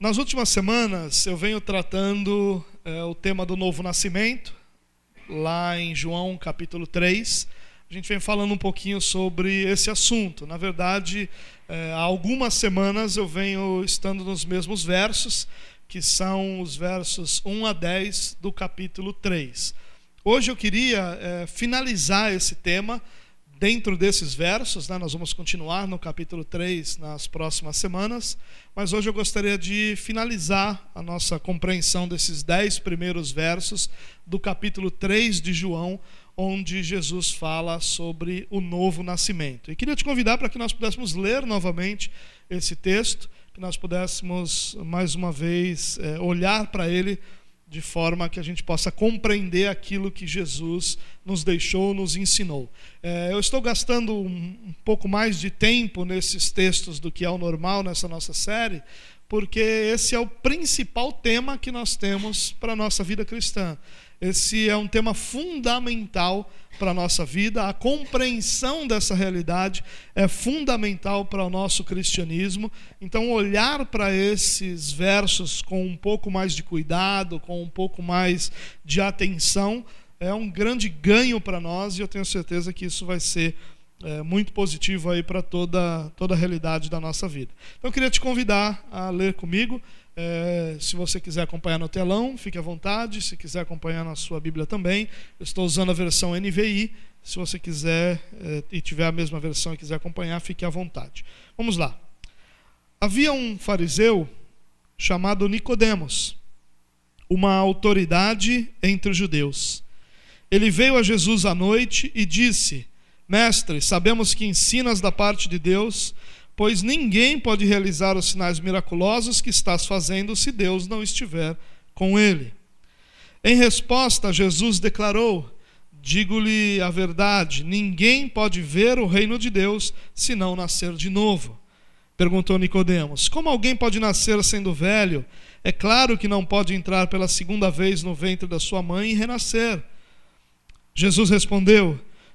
Nas últimas semanas eu venho tratando é, o tema do novo nascimento, lá em João capítulo 3. A gente vem falando um pouquinho sobre esse assunto. Na verdade, é, há algumas semanas eu venho estando nos mesmos versos, que são os versos 1 a 10 do capítulo 3. Hoje eu queria é, finalizar esse tema dentro desses versos, né, nós vamos continuar no capítulo 3 nas próximas semanas, mas hoje eu gostaria de finalizar a nossa compreensão desses dez primeiros versos do capítulo 3 de João, onde Jesus fala sobre o novo nascimento. E queria te convidar para que nós pudéssemos ler novamente esse texto, que nós pudéssemos mais uma vez é, olhar para ele de forma que a gente possa compreender aquilo que Jesus nos deixou, nos ensinou. É, eu estou gastando um, um, pouco mais de tempo nesses textos do que é o normal nessa nossa série, porque esse é o principal tema que nós temos para a nossa vida cristã. Esse é um tema fundamental para a nossa vida, a compreensão dessa realidade é fundamental para o nosso cristianismo. Então, olhar para esses versos com um pouco mais de cuidado, com um pouco mais de atenção, é um grande ganho para nós e eu tenho certeza que isso vai ser é, muito positivo aí para toda, toda a realidade da nossa vida. Então, eu queria te convidar a ler comigo. É, se você quiser acompanhar no telão, fique à vontade. Se quiser acompanhar na sua Bíblia também, eu estou usando a versão NVI. Se você quiser é, e tiver a mesma versão e quiser acompanhar, fique à vontade. Vamos lá. Havia um fariseu chamado Nicodemos, uma autoridade entre os judeus. Ele veio a Jesus à noite e disse: Mestre, sabemos que ensinas da parte de Deus pois ninguém pode realizar os sinais miraculosos que estás fazendo se Deus não estiver com ele. Em resposta, Jesus declarou: Digo-lhe a verdade, ninguém pode ver o reino de Deus se não nascer de novo. Perguntou Nicodemos: Como alguém pode nascer sendo velho? É claro que não pode entrar pela segunda vez no ventre da sua mãe e renascer. Jesus respondeu: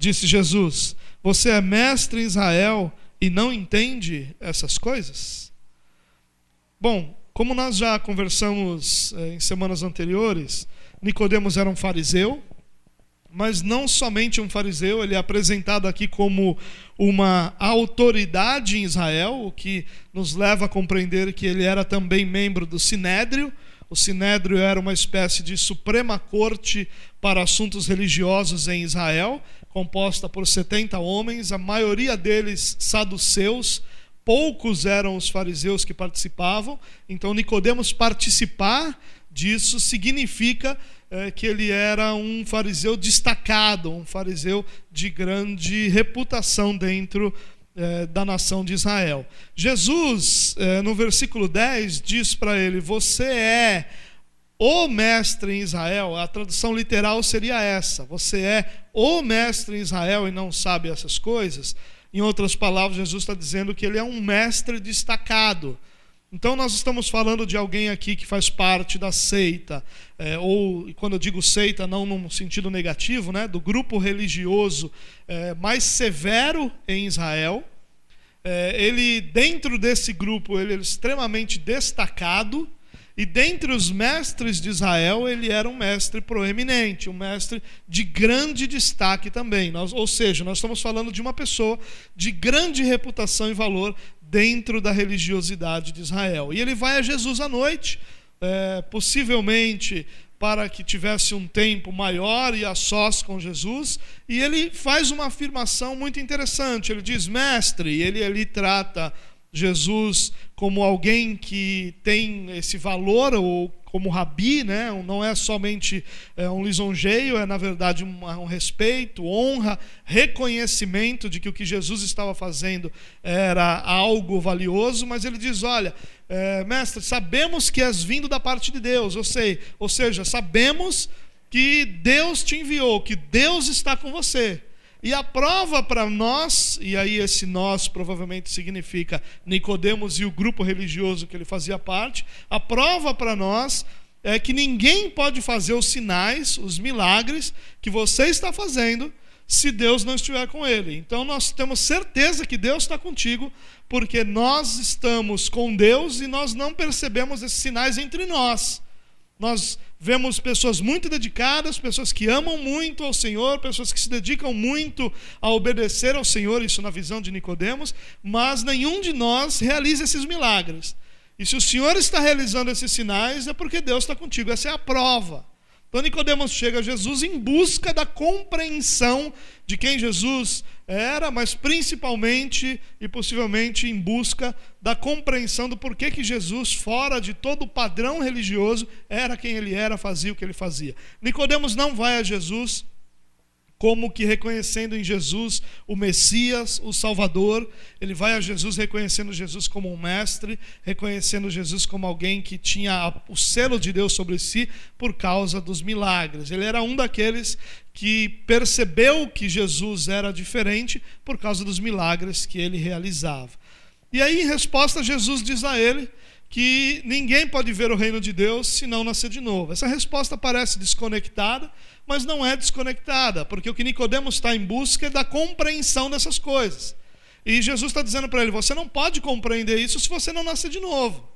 Disse Jesus: Você é mestre em Israel e não entende essas coisas? Bom, como nós já conversamos eh, em semanas anteriores, Nicodemos era um fariseu, mas não somente um fariseu, ele é apresentado aqui como uma autoridade em Israel, o que nos leva a compreender que ele era também membro do Sinédrio. O Sinédrio era uma espécie de suprema corte para assuntos religiosos em Israel, composta por 70 homens, a maioria deles saduceus, poucos eram os fariseus que participavam. Então Nicodemos participar disso significa é, que ele era um fariseu destacado, um fariseu de grande reputação dentro é, da nação de Israel. Jesus, é, no versículo 10, diz para ele: Você é o mestre em Israel, a tradução literal seria essa: você é o mestre em Israel e não sabe essas coisas. Em outras palavras, Jesus está dizendo que ele é um mestre destacado. Então, nós estamos falando de alguém aqui que faz parte da seita, é, ou quando eu digo seita, não num sentido negativo, né, do grupo religioso é, mais severo em Israel. É, ele, dentro desse grupo, ele é extremamente destacado e dentre os mestres de Israel, ele era um mestre proeminente, um mestre de grande destaque também. Nós, ou seja, nós estamos falando de uma pessoa de grande reputação e valor dentro da religiosidade de Israel. E ele vai a Jesus à noite, é, possivelmente para que tivesse um tempo maior e a sós com Jesus, e ele faz uma afirmação muito interessante. Ele diz: Mestre, e ele ali trata Jesus como alguém que tem esse valor, ou como rabi, né? não é somente é, um lisonjeio, é na verdade um, um, respeito, honra, reconhecimento de que o que Jesus estava fazendo era algo valioso, mas ele diz: Olha, é, mestre, sabemos que és vindo da parte de Deus, eu sei, ou seja, sabemos que Deus te enviou, que Deus está com você. E a prova para nós, e aí esse nós provavelmente significa Nicodemos e o grupo religioso que ele fazia parte, a prova para nós é que ninguém pode fazer os sinais, os milagres que você está fazendo, se Deus não estiver com ele. Então nós temos certeza que Deus está contigo, porque nós estamos com Deus e nós não percebemos esses sinais entre nós. Nós vemos pessoas muito dedicadas, pessoas que amam muito ao Senhor, pessoas que se dedicam muito a obedecer ao Senhor, isso na visão de Nicodemos, mas nenhum de nós realiza esses milagres. E se o Senhor está realizando esses sinais, é porque Deus está contigo. Essa é a prova. Então Nicodemos chega a Jesus em busca da compreensão de quem Jesus era, mas principalmente e possivelmente em busca da compreensão do porquê que Jesus, fora de todo o padrão religioso, era quem ele era, fazia o que ele fazia. Nicodemos não vai a Jesus como que reconhecendo em Jesus o Messias, o Salvador, ele vai a Jesus reconhecendo Jesus como um mestre, reconhecendo Jesus como alguém que tinha o selo de Deus sobre si por causa dos milagres. Ele era um daqueles que percebeu que Jesus era diferente por causa dos milagres que ele realizava. E aí, em resposta, Jesus diz a ele que ninguém pode ver o reino de Deus se não nascer de novo. Essa resposta parece desconectada, mas não é desconectada, porque o que Nicodemos está em busca é da compreensão dessas coisas. E Jesus está dizendo para ele: você não pode compreender isso se você não nascer de novo.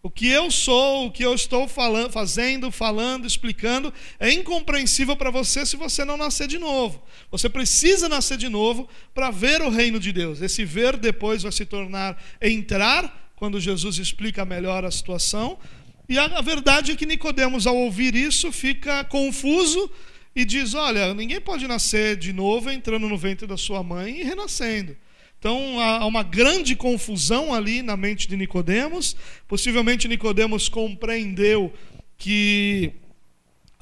O que eu sou, o que eu estou falando, fazendo, falando, explicando, é incompreensível para você se você não nascer de novo. Você precisa nascer de novo para ver o reino de Deus. Esse ver depois vai se tornar entrar, quando Jesus explica melhor a situação. E a, verdade é que Nicodemos, ao ouvir isso, fica confuso e diz: Olha, ninguém pode nascer de novo entrando no ventre da sua mãe e renascendo. Então há uma grande confusão ali na mente de Nicodemos. Possivelmente Nicodemos compreendeu que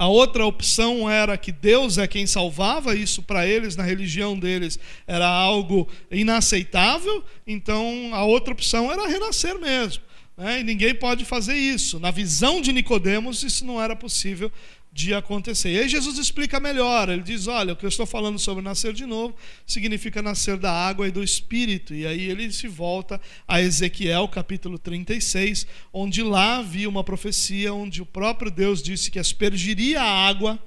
a outra opção era que Deus é quem salvava, isso para eles, na religião deles, era algo inaceitável. Então a outra opção era renascer mesmo. Né? E ninguém pode fazer isso. Na visão de Nicodemos, isso não era possível de acontecer. E aí Jesus explica melhor. Ele diz: Olha, o que eu estou falando sobre nascer de novo significa nascer da água e do espírito. E aí ele se volta a Ezequiel, capítulo 36, onde lá havia uma profecia onde o próprio Deus disse que aspergiria a água.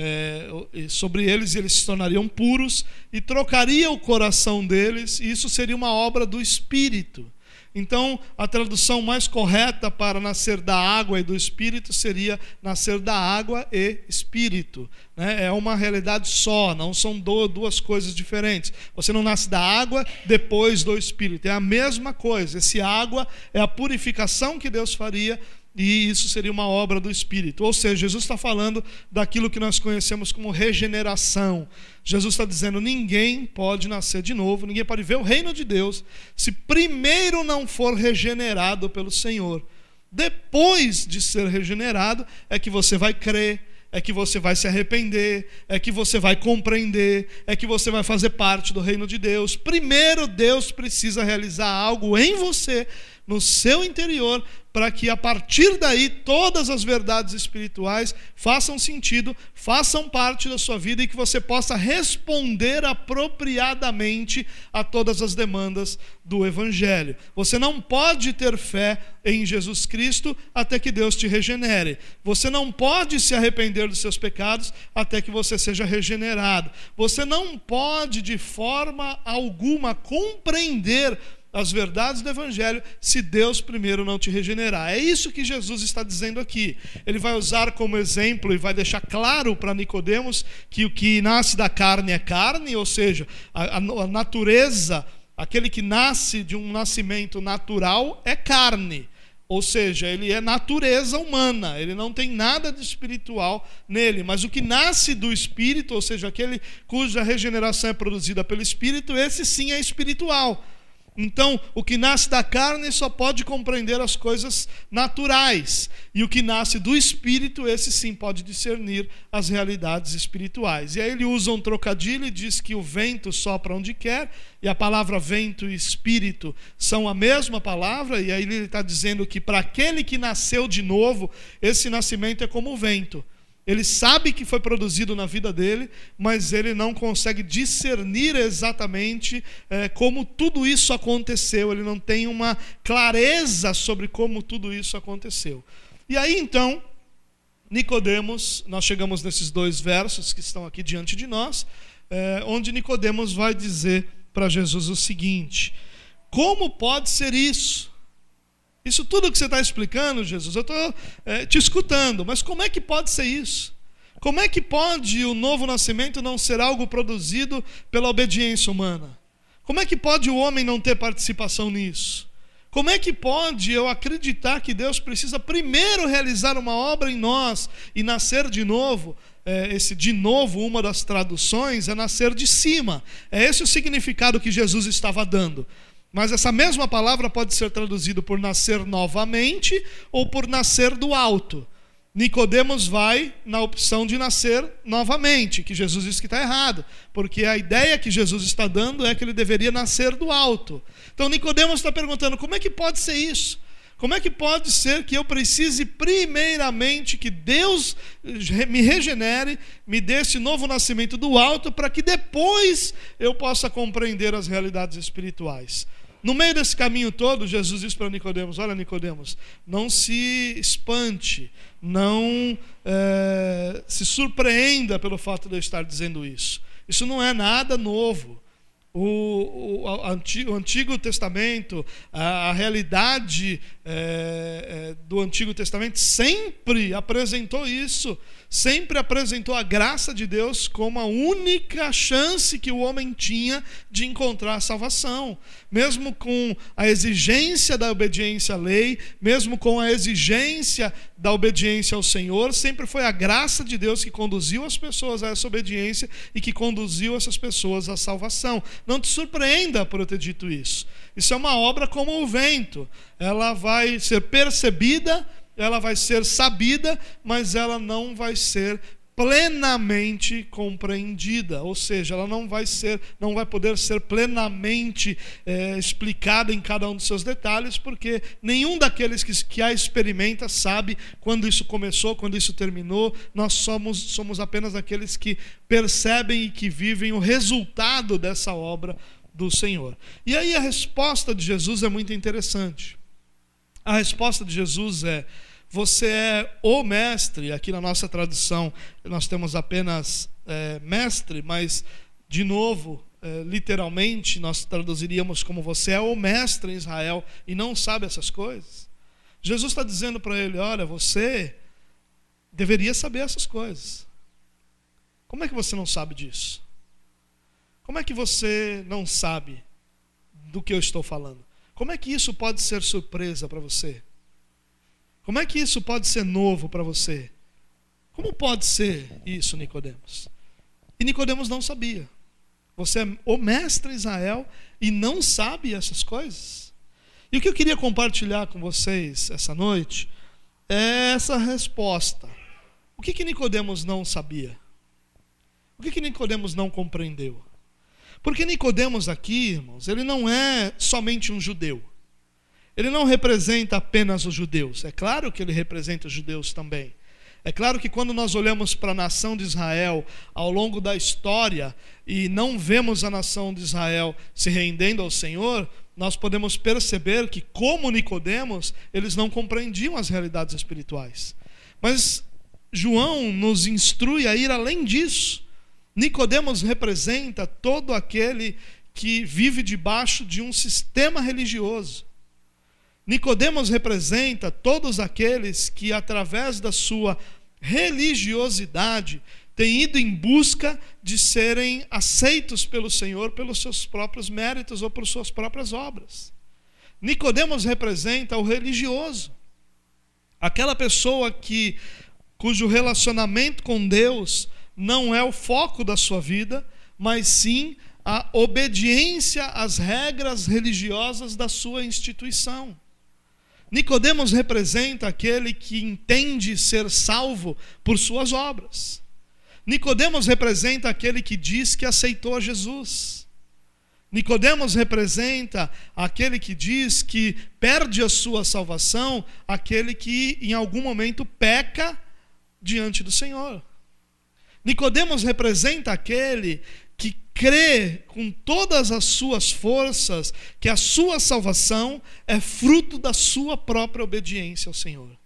É, sobre eles eles se tornariam puros e trocaria o coração deles, e isso seria uma obra do Espírito. Então, a tradução mais correta para nascer da água e do espírito seria nascer da água e espírito. Né? É uma realidade só, não são duas coisas diferentes. Você não nasce da água depois do espírito, é a mesma coisa. Esse água é a purificação que Deus faria e isso seria uma obra do Espírito. Ou seja, Jesus está falando daquilo que nós conhecemos como regeneração. Jesus está dizendo: ninguém pode nascer de novo, ninguém pode ver o reino de Deus se primeiro não for regenerado pelo Senhor. Depois de ser regenerado, é que você vai crer, é que você vai se arrepender, é que você vai compreender, é que você vai fazer parte do reino de Deus. Primeiro, Deus precisa realizar algo em você, no seu interior, para que a partir daí todas as verdades espirituais façam sentido, façam parte da sua vida e que você possa responder apropriadamente a todas as demandas do Evangelho. Você não pode ter fé em Jesus Cristo até que Deus te regenere. Você não pode se arrepender dos seus pecados até que você seja regenerado. Você não pode, de forma alguma, compreender as verdades do Evangelho se Deus primeiro não te regenerar. É isso que Jesus está dizendo aqui. Ele vai usar como exemplo e vai deixar claro para Nicodemos que o que nasce da carne é carne, ou seja, a, a natureza, aquele que nasce de um nascimento natural é carne. Ou seja, ele é natureza humana, ele não tem nada de espiritual nele, mas o que nasce do espírito, ou seja, aquele cuja regeneração é produzida pelo espírito, esse sim é espiritual. Então, o que nasce da carne só pode compreender as coisas naturais, e o que nasce do espírito, esse sim pode discernir as realidades espirituais. E aí ele usa um trocadilho e diz que o vento sopra onde quer, e a palavra vento e espírito são a mesma palavra, e aí ele está dizendo que para aquele que nasceu de novo, esse nascimento é como o vento. Ele sabe que foi produzido na vida dele, mas ele não consegue discernir exatamente é, como tudo isso aconteceu. Ele não tem uma clareza sobre como tudo isso aconteceu. E aí então, Nicodemos, nós chegamos nesses dois versos que estão aqui diante de nós, é, onde Nicodemos vai dizer para Jesus o seguinte: Como pode ser isso? Isso tudo que você está explicando, Jesus, eu estou é, te escutando, mas como é que pode ser isso? Como é que pode o novo nascimento não ser algo produzido pela obediência humana? Como é que pode o homem não ter participação nisso? Como é que pode eu acreditar que Deus precisa primeiro realizar uma obra em nós e nascer de novo? É, esse de novo, uma das traduções, é nascer de cima. É esse o significado que Jesus estava dando. Mas essa mesma palavra pode ser traduzida por nascer novamente ou por nascer do alto. Nicodemos vai na opção de nascer novamente, que Jesus diz que está errado, porque a ideia que Jesus está dando é que ele deveria nascer do alto. Então Nicodemos está perguntando: como é que pode ser isso? Como é que pode ser que eu precise primeiramente que Deus me regenere, me dê esse novo nascimento do alto, para que depois eu possa compreender as realidades espirituais? No meio desse caminho todo, Jesus disse para Nicodemos: Olha, Nicodemos, não se espante, não é, se surpreenda pelo fato de eu estar dizendo isso. Isso não é nada novo. O, o, o, Antigo, Testamento, a, a realidade é, é, do Antigo Testamento sempre apresentou isso, sempre apresentou a graça de Deus como a única chance que o homem tinha de encontrar salvação. Mesmo com a exigência da obediência à lei, mesmo com a exigência da obediência ao Senhor, sempre foi a graça de Deus que conduziu as pessoas a essa obediência e que conduziu essas pessoas à salvação. Não te surpreenda por eu ter dito isso. Isso é uma obra como o vento. Ela vai ser percebida ela vai ser sabida, mas ela não vai ser plenamente compreendida, ou seja, ela não vai ser, não vai poder ser plenamente é, explicada em cada um dos seus detalhes, porque nenhum daqueles que, que a experimenta sabe quando isso começou, quando isso terminou. Nós somos, somos apenas aqueles que percebem e que vivem o resultado dessa obra do Senhor. E aí a resposta de Jesus é muito interessante. A resposta de Jesus é: você é o mestre. Aqui na nossa tradução nós temos apenas é, mestre, mas, de novo, é, literalmente, nós traduziríamos como você é o mestre em Israel e não sabe essas coisas. Jesus está dizendo para ele: olha, você deveria saber essas coisas. Como é que você não sabe disso? Como é que você não sabe do que eu estou falando? Como é que isso pode ser surpresa para você? Como é que isso pode ser novo para você? Como pode ser isso, Nicodemos? E Nicodemos não sabia. Você é o mestre Israel e não sabe essas coisas? E o que eu queria compartilhar com vocês essa noite é essa resposta. O que que Nicodemos não sabia? O que que Nicodemos não compreendeu? Porque Nicodemos aqui, irmãos, ele não é somente um judeu. Ele não representa apenas os judeus. É claro que ele representa os judeus também. É claro que quando nós olhamos para a nação de Israel ao longo da história e não vemos a nação de Israel se rendendo ao Senhor, nós podemos perceber que, como Nicodemos, eles não compreendiam as realidades espirituais. Mas João nos instrui a ir além disso. Nicodemos representa todo aquele que vive debaixo de um sistema religioso. Nicodemos representa todos aqueles que através da sua religiosidade têm ido em busca de serem aceitos pelo Senhor pelos seus próprios méritos ou por suas próprias obras. Nicodemos representa o religioso. Aquela pessoa que cujo relacionamento com Deus não é o foco da sua vida, mas sim a obediência às regras religiosas da sua instituição. Nicodemos representa aquele que entende ser salvo por suas obras. Nicodemos representa aquele que diz que aceitou Jesus. Nicodemos representa aquele que diz que perde a sua salvação, aquele que em algum momento peca diante do Senhor. Nicodemos representa aquele que crê com todas as suas forças que a sua salvação é fruto da sua própria obediência ao Senhor.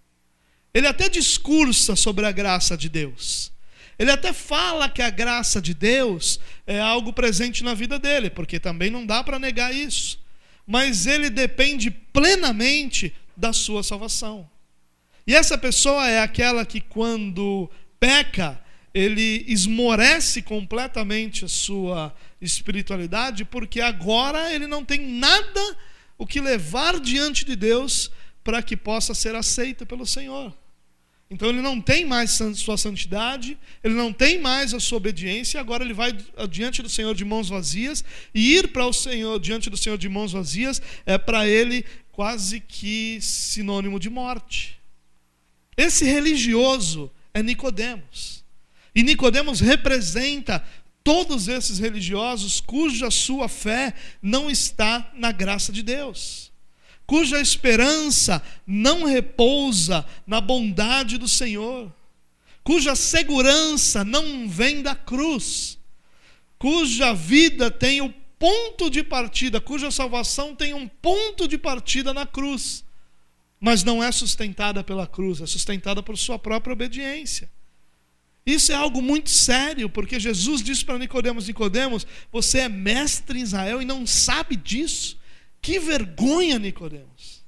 Ele até discursa sobre a graça de Deus. Ele até fala que a graça de Deus é algo presente na vida dele, porque também não dá para negar isso. Mas ele depende plenamente da sua salvação. E essa pessoa é aquela que, quando peca, ele esmorece completamente a sua espiritualidade, porque agora ele não tem nada o que levar diante de Deus para que possa ser aceito pelo Senhor. Então ele não tem mais sua santidade, ele não tem mais a sua obediência, agora ele vai diante do Senhor de mãos vazias, e ir para o Senhor diante do Senhor de mãos vazias é para ele quase que sinônimo de morte. Esse religioso é Nicodemos. E Nicodemos representa todos esses religiosos cuja sua fé não está na graça de Deus, cuja esperança não repousa na bondade do Senhor, cuja segurança não vem da cruz, cuja vida tem o ponto de partida, cuja salvação tem um ponto de partida na cruz, mas não é sustentada pela cruz, é sustentada por sua própria obediência. Isso é algo muito sério, porque Jesus disse para Nicodemos, Nicodemos, você é mestre em Israel e não sabe disso. Que vergonha, Nicodemos.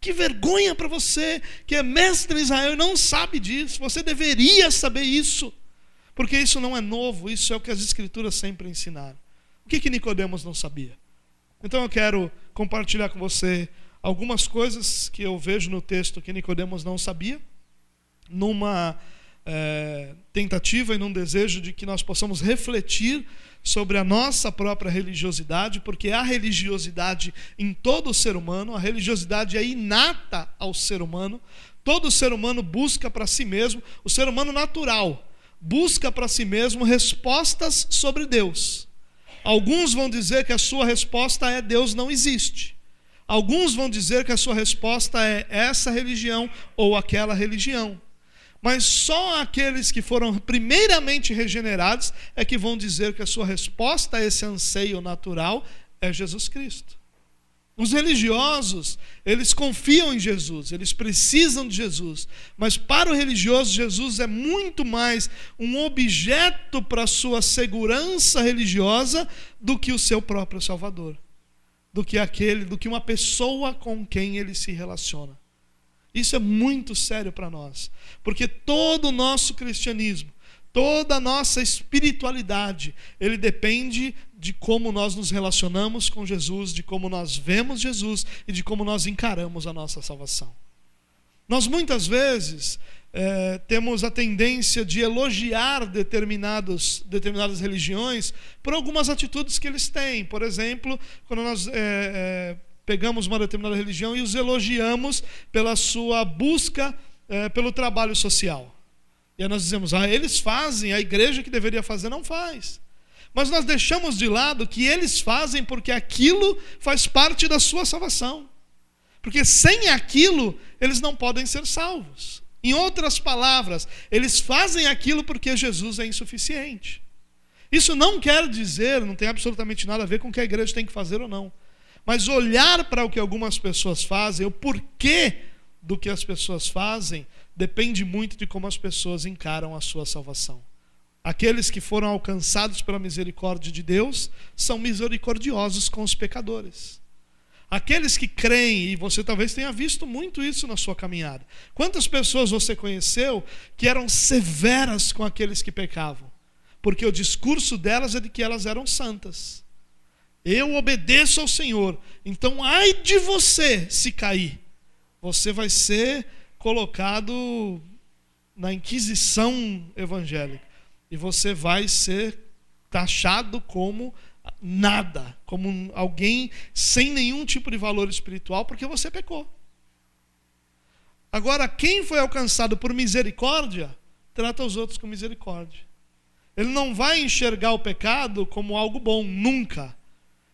Que vergonha para você que é mestre em Israel e não sabe disso. Você deveria saber isso. Porque isso não é novo, isso é o que as escrituras sempre ensinaram. O que que Nicodemos não sabia? Então eu quero compartilhar com você algumas coisas que eu vejo no texto que Nicodemos não sabia, numa é, tentativa e num desejo de que nós possamos refletir sobre a nossa própria religiosidade, porque há religiosidade em todo ser humano, a religiosidade é inata ao ser humano, todo ser humano busca para si mesmo, o ser humano natural busca para si mesmo respostas sobre Deus. Alguns vão dizer que a sua resposta é Deus não existe. Alguns vão dizer que a sua resposta é essa religião ou aquela religião. Mas só aqueles que foram primeiramente regenerados é que vão dizer que a sua resposta a esse anseio natural é Jesus Cristo. Os religiosos, eles confiam em Jesus, eles precisam de Jesus, mas para o religioso, Jesus é muito mais um objeto para a sua segurança religiosa do que o seu próprio Salvador, do que aquele, do que uma pessoa com quem ele se relaciona. Isso é muito sério para nós, porque todo o nosso cristianismo, toda a nossa espiritualidade, ele depende de como nós nos relacionamos com Jesus, de como nós vemos Jesus e de como nós encaramos a nossa salvação. Nós muitas vezes é, temos a tendência de elogiar determinados, determinadas religiões por algumas atitudes que eles têm. Por exemplo, quando nós é, é, pegamos uma determinada religião e os elogiamos pela sua busca é, pelo trabalho social. E aí nós dizemos, ah, eles fazem, a igreja que deveria fazer não faz. Mas nós deixamos de lado que eles fazem porque aquilo faz parte da sua salvação. Porque sem aquilo, eles não podem ser salvos. Em outras palavras, eles fazem aquilo porque Jesus é insuficiente. Isso não quer dizer, não tem absolutamente nada a ver com o que a igreja tem que fazer ou não. Mas olhar para o que algumas pessoas fazem, o porquê do que as pessoas fazem, depende muito de como as pessoas encaram a sua salvação. Aqueles que foram alcançados pela misericórdia de Deus são misericordiosos com os pecadores. Aqueles que creem, e você talvez tenha visto muito isso na sua caminhada. Quantas pessoas você conheceu que eram severas com aqueles que pecavam? Porque o discurso delas é de que elas eram santas. Eu obedeço ao Senhor. Então, ai de você se cair. Você vai ser colocado na inquisição evangélica. E você vai ser taxado como nada, como alguém sem nenhum tipo de valor espiritual, porque você pecou. Agora, quem foi alcançado por misericórdia, trata os outros com misericórdia. Ele não vai enxergar o pecado como algo bom, nunca.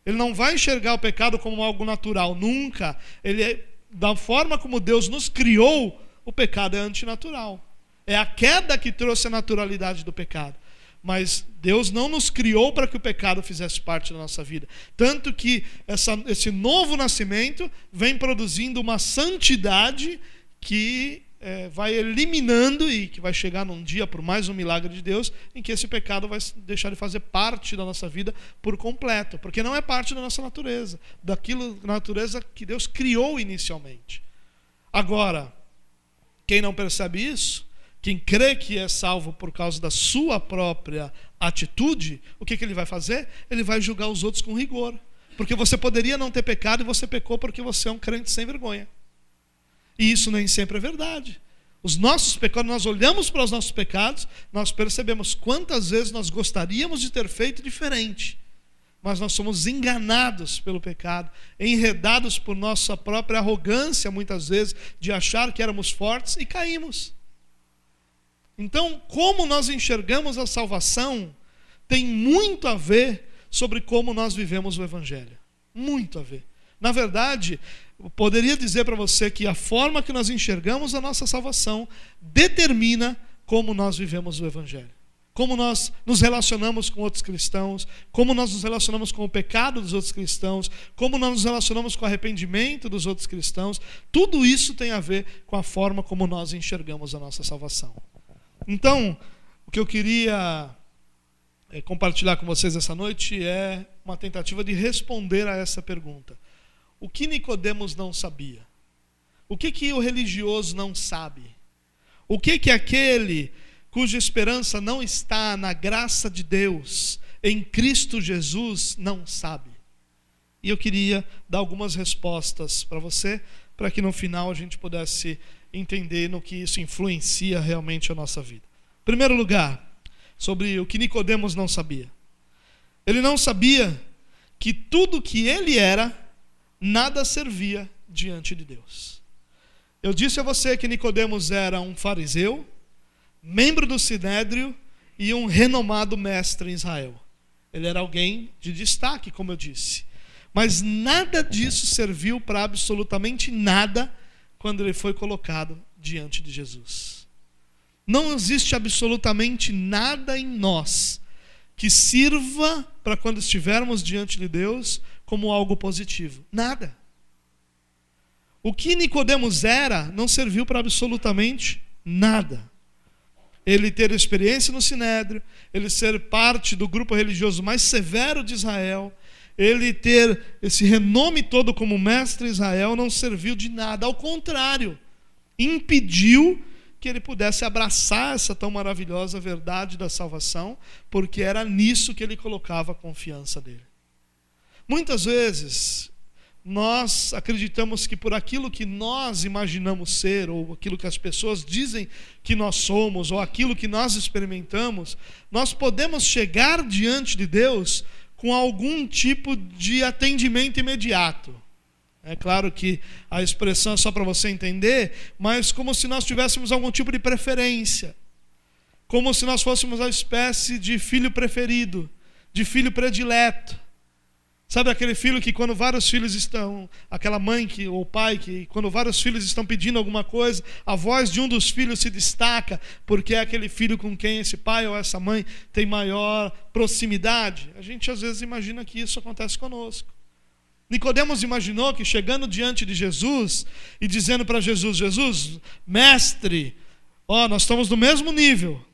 Ele não vai enxergar o pecado como algo natural, nunca. Ele, é, da forma como Deus nos criou, o pecado é antinatural. É a queda que trouxe a naturalidade do pecado. Mas Deus não nos criou para que o pecado fizesse parte da nossa vida. Tanto que essa, esse novo nascimento vem produzindo uma santidade que é, vai eliminando e que vai chegar num dia, por mais um milagre de Deus, em que esse pecado vai deixar de fazer parte da nossa vida por completo, porque não é parte da nossa natureza, daquilo da natureza que Deus criou inicialmente. Agora, quem não percebe isso, quem crê que é salvo por causa da sua própria atitude, o que, que ele vai fazer? Ele vai julgar os outros com rigor. Porque você poderia não ter pecado e você pecou porque você é um crente sem vergonha. E isso nem sempre é verdade. Os nossos pecados, nós olhamos para os nossos pecados, nós percebemos quantas vezes nós gostaríamos de ter feito diferente, mas nós somos enganados pelo pecado, enredados por nossa própria arrogância, muitas vezes, de achar que éramos fortes e caímos. Então, como nós enxergamos a salvação tem muito a ver sobre como nós vivemos o Evangelho. Muito a ver. Na verdade, eu poderia dizer para você que a forma que nós enxergamos a nossa salvação determina como nós vivemos o Evangelho. Como nós nos relacionamos com outros cristãos, como nós nos relacionamos com o pecado dos outros cristãos, como nós nos relacionamos com o arrependimento dos outros cristãos, tudo isso tem a ver com a forma como nós enxergamos a nossa salvação. Então, o que eu queria eh, compartilhar com vocês essa noite é uma tentativa de responder a essa pergunta. O que Nicodemos não sabia? O que, que o religioso não sabe? O que, que aquele cuja esperança não está na graça de Deus, em Cristo Jesus, não sabe? E eu queria dar algumas respostas para você, para que no final a gente pudesse entender no que isso influencia realmente a nossa vida. Em primeiro lugar, sobre o que Nicodemos não sabia. Ele não sabia que tudo que ele era nada servia diante de Deus. Eu disse a você que Nicodemos era um fariseu, membro do sinédrio e um renomado mestre em Israel. Ele era alguém de destaque, como eu disse. Mas nada disso serviu para absolutamente nada quando ele foi colocado diante de Jesus. Não existe absolutamente nada em nós que sirva para quando estivermos diante de Deus como algo positivo. Nada. O que Nicodemos era não serviu para absolutamente nada. Ele ter experiência no sinédrio, ele ser parte do grupo religioso mais severo de Israel, ele ter esse renome todo como mestre Israel não serviu de nada, ao contrário, impediu que ele pudesse abraçar essa tão maravilhosa verdade da salvação, porque era nisso que ele colocava a confiança dele. Muitas vezes nós acreditamos que por aquilo que nós imaginamos ser, ou aquilo que as pessoas dizem que nós somos, ou aquilo que nós experimentamos, nós podemos chegar diante de Deus com algum tipo de atendimento imediato. É claro que a expressão é só para você entender, mas como se nós tivéssemos algum tipo de preferência. Como se nós fôssemos a espécie de filho preferido, de filho predileto. Sabe aquele filho que quando vários filhos estão, aquela mãe que ou pai que quando vários filhos estão pedindo alguma coisa, a voz de um dos filhos se destaca porque é aquele filho com quem esse pai ou essa mãe tem maior proximidade. A gente às vezes imagina que isso acontece conosco. Nicodemos imaginou que chegando diante de Jesus e dizendo para Jesus: Jesus, mestre, ó, nós estamos no mesmo nível.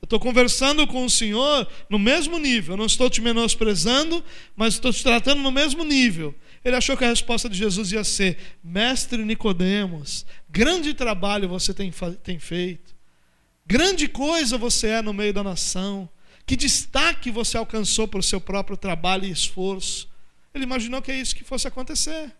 Eu estou conversando com o Senhor no mesmo nível. Eu não estou te menosprezando, mas estou te tratando no mesmo nível. Ele achou que a resposta de Jesus ia ser: Mestre Nicodemos, grande trabalho você tem, tem feito. Grande coisa você é no meio da nação. Que destaque você alcançou por seu próprio trabalho e esforço. Ele imaginou que é isso que fosse acontecer.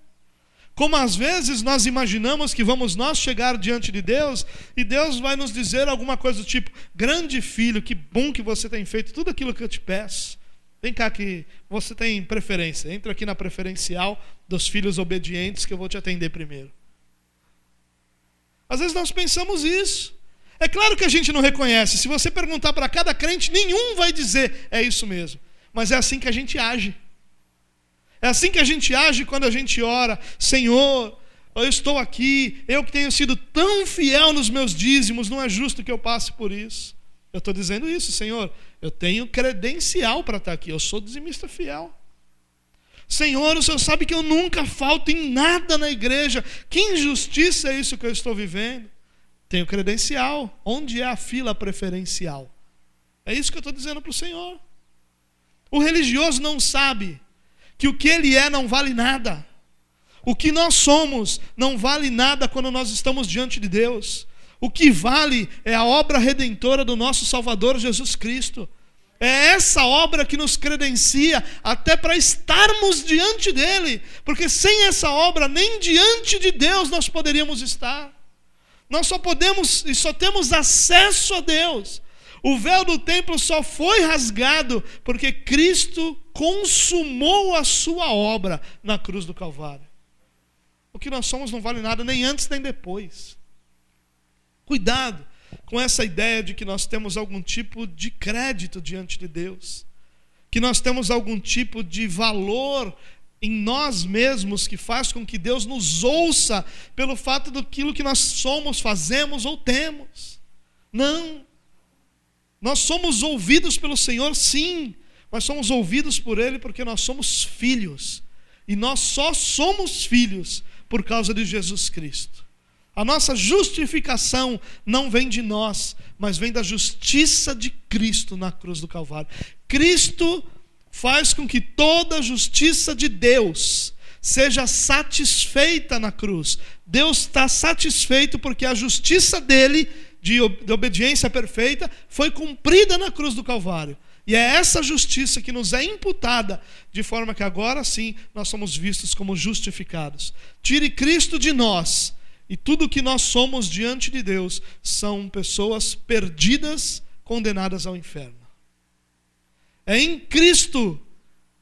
Como às vezes nós imaginamos que vamos nós chegar diante de Deus e Deus vai nos dizer alguma coisa do tipo: grande filho, que bom que você tem feito tudo aquilo que eu te peço. Vem cá que você tem preferência. Entra aqui na preferencial dos filhos obedientes que eu vou te atender primeiro. Às vezes nós pensamos isso. É claro que a gente não reconhece. Se você perguntar para cada crente, nenhum vai dizer é isso mesmo. Mas é assim que a gente age. É assim que a gente age quando a gente ora: Senhor, eu estou aqui, eu que tenho sido tão fiel nos meus dízimos, não é justo que eu passe por isso. Eu estou dizendo isso, Senhor. Eu tenho credencial para estar aqui, eu sou dizimista fiel. Senhor, o Senhor sabe que eu nunca falto em nada na igreja. Que injustiça é isso que eu estou vivendo? Tenho credencial. Onde é a fila preferencial? É isso que eu estou dizendo para o Senhor. O religioso não sabe que o que ele é não vale nada. O que nós somos não vale nada quando nós estamos diante de Deus. O que vale é a obra redentora do nosso Salvador Jesus Cristo. É essa obra que nos credencia até para estarmos diante dele, porque sem essa obra nem diante de Deus nós poderíamos estar. Nós só podemos e só temos acesso a Deus. O véu do templo só foi rasgado porque Cristo consumou a sua obra na cruz do Calvário. O que nós somos não vale nada nem antes nem depois. Cuidado com essa ideia de que nós temos algum tipo de crédito diante de Deus, que nós temos algum tipo de valor em nós mesmos que faz com que Deus nos ouça pelo fato daquilo que nós somos, fazemos ou temos. Não. Nós somos ouvidos pelo Senhor, sim, mas somos ouvidos por Ele porque nós somos filhos. E nós só somos filhos por causa de Jesus Cristo. A nossa justificação não vem de nós, mas vem da justiça de Cristo na cruz do Calvário. Cristo faz com que toda a justiça de Deus seja satisfeita na cruz. Deus está satisfeito porque a justiça dele, de, de obediência perfeita, foi cumprida na cruz do Calvário. E é essa justiça que nos é imputada, de forma que agora sim nós somos vistos como justificados. Tire Cristo de nós e tudo que nós somos diante de Deus são pessoas perdidas, condenadas ao inferno. É em Cristo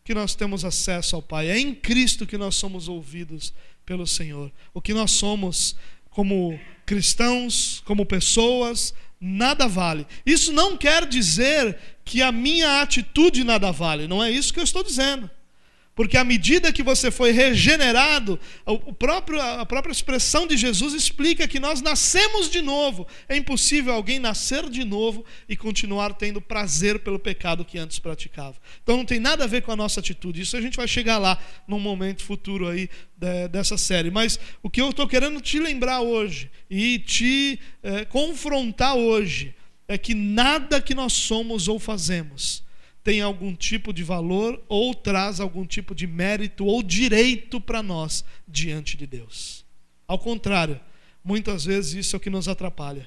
que nós temos acesso ao Pai, é em Cristo que nós somos ouvidos pelo Senhor. O que nós somos como cristãos, como pessoas, nada vale. Isso não quer dizer que a minha atitude nada vale, não é isso que eu estou dizendo. Porque à medida que você foi regenerado, o próprio, a própria expressão de Jesus explica que nós nascemos de novo. É impossível alguém nascer de novo e continuar tendo prazer pelo pecado que antes praticava. Então não tem nada a ver com a nossa atitude. Isso a gente vai chegar lá num momento futuro aí dessa série. Mas o que eu estou querendo te lembrar hoje e te é, confrontar hoje é que nada que nós somos ou fazemos tem algum tipo de valor ou traz algum tipo de mérito ou direito para nós diante de Deus. Ao contrário, muitas vezes isso é o que nos atrapalha.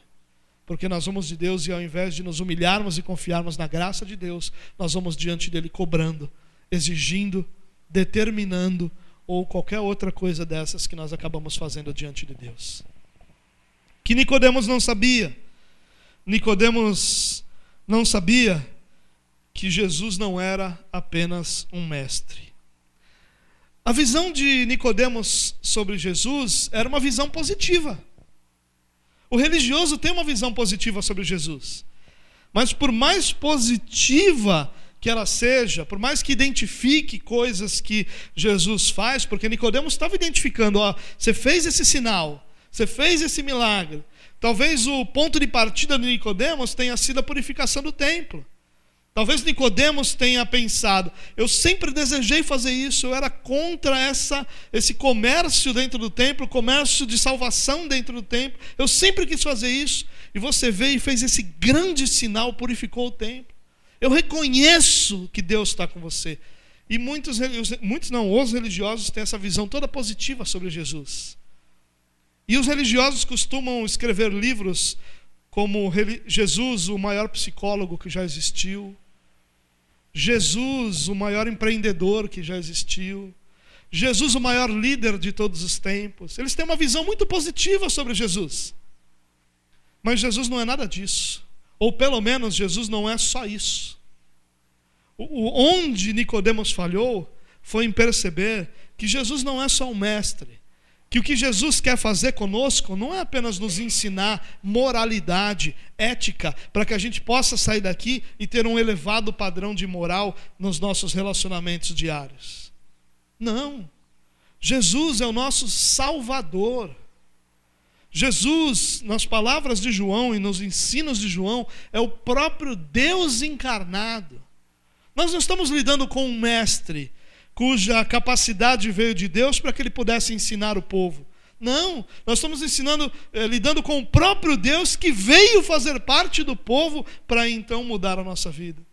Porque nós vamos de Deus e ao invés de nos humilharmos e confiarmos na graça de Deus, nós vamos diante dele cobrando, exigindo, determinando ou qualquer outra coisa dessas que nós acabamos fazendo diante de Deus. Que Nicodemos não sabia. Nicodemos não sabia que Jesus não era apenas um mestre. A visão de Nicodemos sobre Jesus era uma visão positiva. O religioso tem uma visão positiva sobre Jesus. Mas por mais positiva que ela seja, por mais que identifique coisas que Jesus faz, porque Nicodemos estava identificando, ó, você fez esse sinal, você fez esse milagre. Talvez o ponto de partida de Nicodemos tenha sido a purificação do templo. Talvez Nicodemos tenha pensado: eu sempre desejei fazer isso, eu era contra essa, esse comércio dentro do templo, comércio de salvação dentro do templo. Eu sempre quis fazer isso. E você veio e fez esse grande sinal, purificou o templo. Eu reconheço que Deus está com você. E muitos, muitos não, os religiosos têm essa visão toda positiva sobre Jesus. E os religiosos costumam escrever livros como Jesus, o maior psicólogo que já existiu, Jesus, o maior empreendedor que já existiu, Jesus, o maior líder de todos os tempos. Eles têm uma visão muito positiva sobre Jesus. Mas Jesus não é nada disso. Ou pelo menos Jesus não é só isso. onde Nicodemos falhou foi em perceber que Jesus não é só um mestre, que o que Jesus quer fazer conosco não é apenas nos ensinar moralidade, ética, para que a gente possa sair daqui e ter um elevado padrão de moral nos nossos relacionamentos diários. Não. Jesus é o nosso Salvador. Jesus, nas palavras de João e nos ensinos de João, é o próprio Deus encarnado. Nós não estamos lidando com um mestre cuja capacidade veio de Deus para que ele pudesse ensinar o povo. Não, nós estamos ensinando, eh, lidando com o próprio Deus que veio fazer parte do povo para então mudar a nossa vida.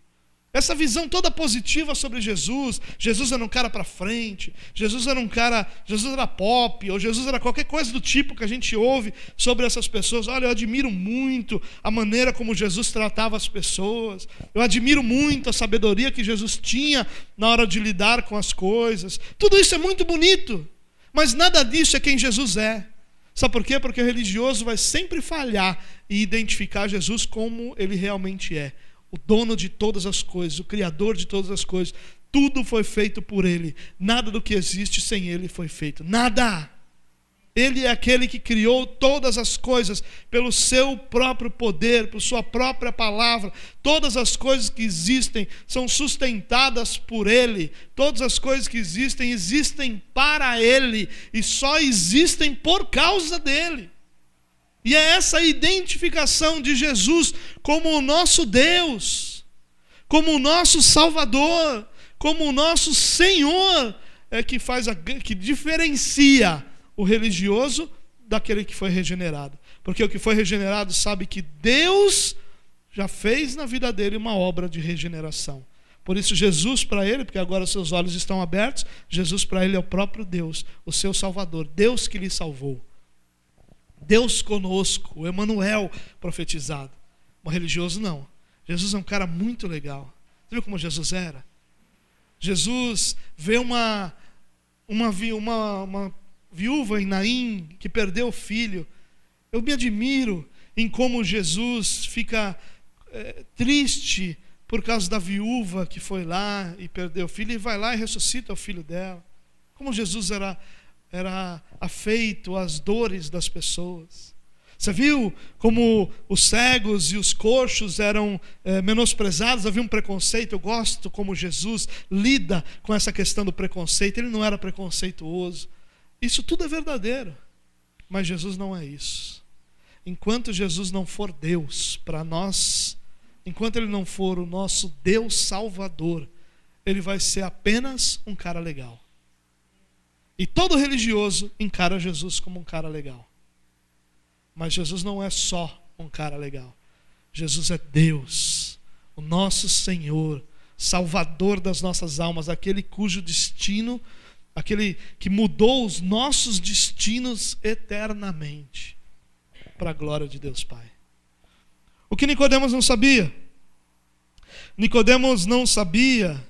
Essa visão toda positiva sobre Jesus, Jesus era um cara para frente, Jesus era um cara, Jesus era pop, ou Jesus era qualquer coisa do tipo que a gente ouve sobre essas pessoas. Olha, eu admiro muito a maneira como Jesus tratava as pessoas. Eu admiro muito a sabedoria que Jesus tinha na hora de lidar com as coisas. Tudo isso é muito bonito, mas nada disso é quem Jesus é. Sabe por quê? Porque o religioso vai sempre falhar e identificar Jesus como ele realmente é o dono de todas as coisas, o criador de todas as coisas. Tudo foi feito por ele. Nada do que existe sem ele foi feito. Nada. Ele é aquele que criou todas as coisas pelo seu próprio poder, por sua própria palavra. Todas as coisas que existem são sustentadas por Ele. Todas as coisas que existem existem para Ele e só existem por causa dele. E é essa identificação de Jesus como o nosso Deus, como o nosso Salvador, como o nosso Senhor, é que faz a, que diferencia o religioso daquele que foi regenerado. Porque o que foi regenerado sabe que Deus já fez na vida dele uma obra de regeneração. Por isso, Jesus para ele, porque agora seus olhos estão abertos, Jesus para ele é o próprio Deus, o seu Salvador, Deus que lhe salvou. Deus conosco, o Emanuel profetizado. O religioso não. Jesus é um cara muito legal. Você viu como Jesus era? Jesus vê uma, uma, uma, uma viúva em Naim que perdeu o filho. Eu me admiro em como Jesus fica é, triste por causa da viúva que foi lá e perdeu o filho, e vai lá e ressuscita o filho dela. Como Jesus era era afeito às dores das pessoas. Você viu como os cegos e os coxos eram é, menosprezados, havia um preconceito. Eu gosto como Jesus lida com essa questão do preconceito. Ele não era preconceituoso. Isso tudo é verdadeiro, mas Jesus não é isso. Enquanto Jesus não for Deus para nós, enquanto Ele não for o nosso Deus Salvador, Ele vai ser apenas um cara legal. E todo religioso encara Jesus como um cara legal. Mas Jesus não é só um cara legal. Jesus é Deus, o nosso Senhor, Salvador das nossas almas, aquele cujo destino, aquele que mudou os nossos destinos eternamente, para a glória de Deus Pai. O que Nicodemos não sabia? Nicodemos não sabia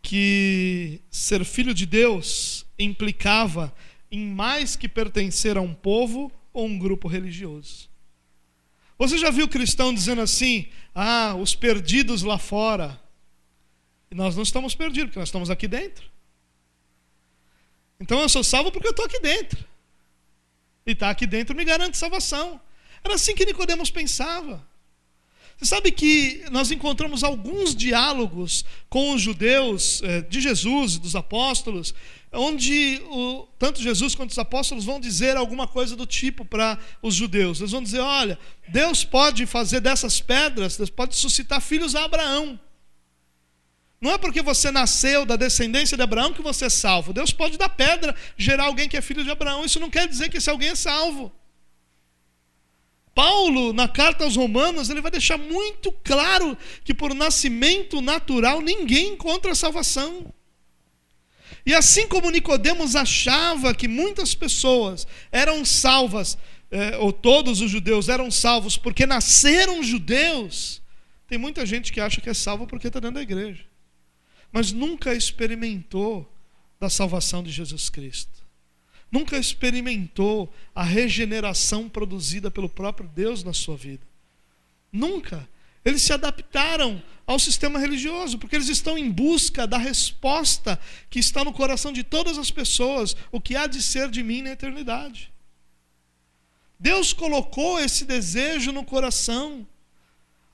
que ser filho de Deus implicava em mais que pertencer a um povo ou um grupo religioso. Você já viu cristão dizendo assim: ah, os perdidos lá fora? E nós não estamos perdidos, porque nós estamos aqui dentro. Então eu sou salvo porque eu estou aqui dentro. E estar tá aqui dentro me garante salvação. Era assim que Nicodemos pensava. Você sabe que nós encontramos alguns diálogos com os judeus eh, de Jesus, dos apóstolos, onde o, tanto Jesus quanto os apóstolos vão dizer alguma coisa do tipo para os judeus. Eles vão dizer: olha, Deus pode fazer dessas pedras, Deus pode suscitar filhos a Abraão. Não é porque você nasceu da descendência de Abraão que você é salvo. Deus pode da pedra gerar alguém que é filho de Abraão. Isso não quer dizer que esse alguém é salvo. Paulo, na carta aos Romanos, ele vai deixar muito claro que por nascimento natural ninguém encontra salvação. E assim como Nicodemos achava que muitas pessoas eram salvas, eh, ou todos os judeus eram salvos porque nasceram judeus, tem muita gente que acha que é salvo porque está dentro da igreja, mas nunca experimentou da salvação de Jesus Cristo nunca experimentou a regeneração produzida pelo próprio Deus na sua vida. Nunca. Eles se adaptaram ao sistema religioso, porque eles estão em busca da resposta que está no coração de todas as pessoas, o que há de ser de mim na eternidade. Deus colocou esse desejo no coração.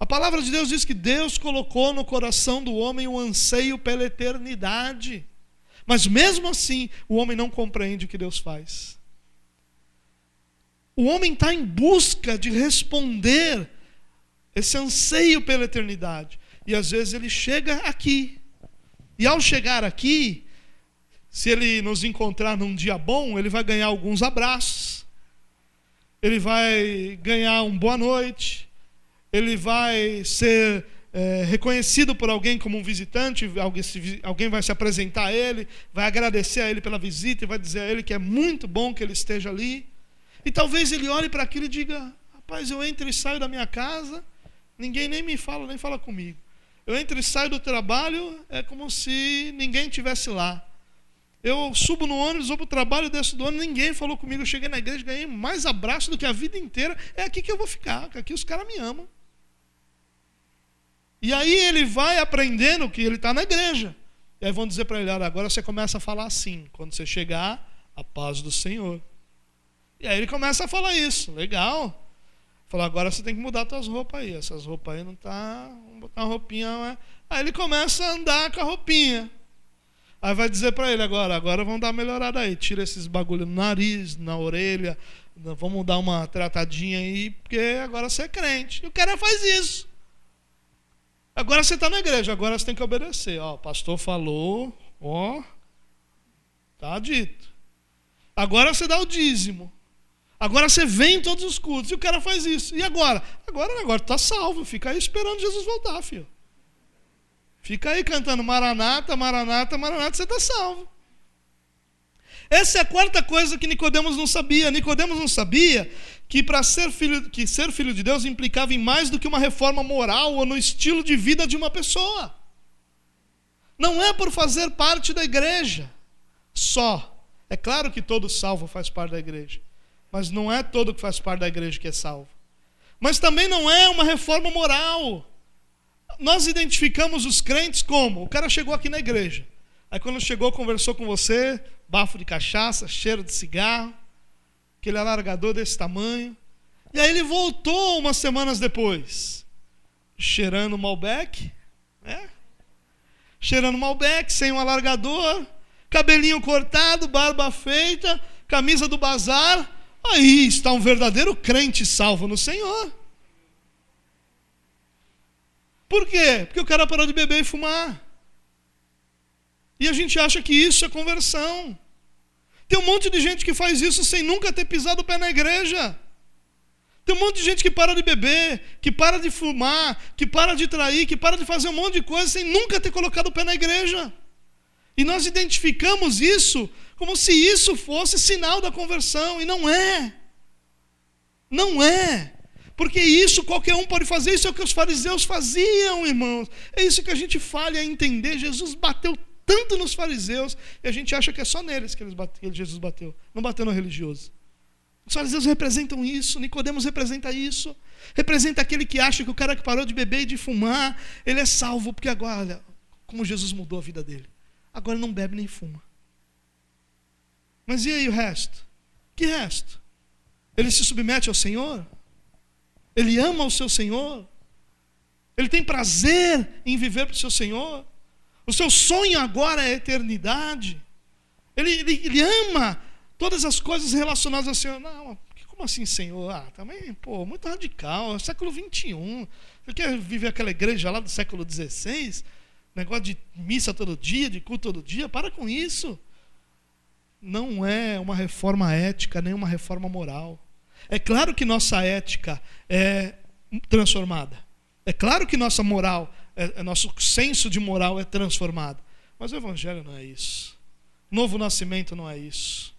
A palavra de Deus diz que Deus colocou no coração do homem o anseio pela eternidade. Mas mesmo assim, o homem não compreende o que Deus faz. O homem está em busca de responder esse anseio pela eternidade. E às vezes ele chega aqui. E ao chegar aqui, se ele nos encontrar num dia bom, ele vai ganhar alguns abraços. Ele vai ganhar um boa noite. Ele vai ser é, reconhecido por alguém como um visitante, alguém, vai se apresentar a ele, vai agradecer a ele pela visita e vai dizer a ele que é muito bom que ele esteja ali. E talvez ele olhe para aquilo e diga: Rapaz, eu entro e saio da minha casa, ninguém nem me fala, nem fala comigo. Eu entro e saio do trabalho, é como se ninguém tivesse lá. Eu subo no ônibus, vou para o trabalho, desço do ônibus, ninguém falou comigo. Eu cheguei na igreja, ganhei mais abraço do que a vida inteira. É aqui que eu vou ficar, aqui os caras me amam. E aí ele vai aprendendo que ele está na igreja. E aí vão dizer para ele: agora você começa a falar assim, quando você chegar, a paz do Senhor. E aí ele começa a falar isso, legal. Falou, agora você tem que mudar suas roupas aí. Essas roupas aí não tá. Vamos botar uma roupinha. Né? Aí ele começa a andar com a roupinha. Aí vai dizer para ele agora, agora vamos dar uma melhorada aí. Tira esses bagulho no nariz, na orelha. Vamos dar uma tratadinha aí, porque agora você é crente. E o cara faz isso. Agora você está na igreja, agora você tem que obedecer. Ó, o pastor falou, ó, tá dito. Agora você dá o dízimo. Agora você vem em todos os cultos. E o cara faz isso. E agora? Agora, agora está salvo. Fica aí esperando Jesus voltar, filho. Fica aí cantando Maranata, Maranata, Maranata, você está salvo. Essa é a quarta coisa que Nicodemos não sabia. Nicodemos não sabia que para ser filho, que ser filho de Deus implicava em mais do que uma reforma moral ou no estilo de vida de uma pessoa. Não é por fazer parte da igreja só. É claro que todo salvo faz parte da igreja. Mas não é todo que faz parte da igreja que é salvo. Mas também não é uma reforma moral. Nós identificamos os crentes como? O cara chegou aqui na igreja. Aí quando chegou, conversou com você, bafo de cachaça, cheiro de cigarro, aquele alargador desse tamanho. E aí ele voltou umas semanas depois, cheirando Malbec, né? Cheirando Malbec, sem um alargador, cabelinho cortado, barba feita, camisa do bazar, Aí está um verdadeiro crente salvo no Senhor. Por quê? Porque o cara parou de beber e fumar. E a gente acha que isso é conversão. Tem um monte de gente que faz isso sem nunca ter pisado o pé na igreja. Tem um monte de gente que para de beber, que para de fumar, que para de trair, que para de fazer um monte de coisa sem nunca ter colocado o pé na igreja. E nós identificamos isso como se isso fosse sinal da conversão, e não é. Não é. Porque isso qualquer um pode fazer, isso é o que os fariseus faziam, irmãos. É isso que a gente falha a entender. Jesus bateu tanto nos fariseus, e a gente acha que é só neles que bate, Jesus bateu, não bateu no religioso. Os fariseus representam isso, Nicodemos representa isso. Representa aquele que acha que o cara que parou de beber e de fumar, ele é salvo, porque agora, olha, como Jesus mudou a vida dele. Agora não bebe nem fuma. Mas e aí o resto? Que resto? Ele se submete ao Senhor? Ele ama o seu Senhor? Ele tem prazer em viver para o seu Senhor? O seu sonho agora é a eternidade? Ele, ele, ele ama todas as coisas relacionadas ao Senhor? Não, como assim, Senhor? Ah, também, pô, muito radical, é século XXI. Você quer viver aquela igreja lá do século XVI? Negócio de missa todo dia, de culto todo dia? Para com isso não é uma reforma ética, nem uma reforma moral. É claro que nossa ética é transformada. É claro que nossa moral, é, é, nosso senso de moral é transformado. Mas o Evangelho não é isso. Novo nascimento não é isso.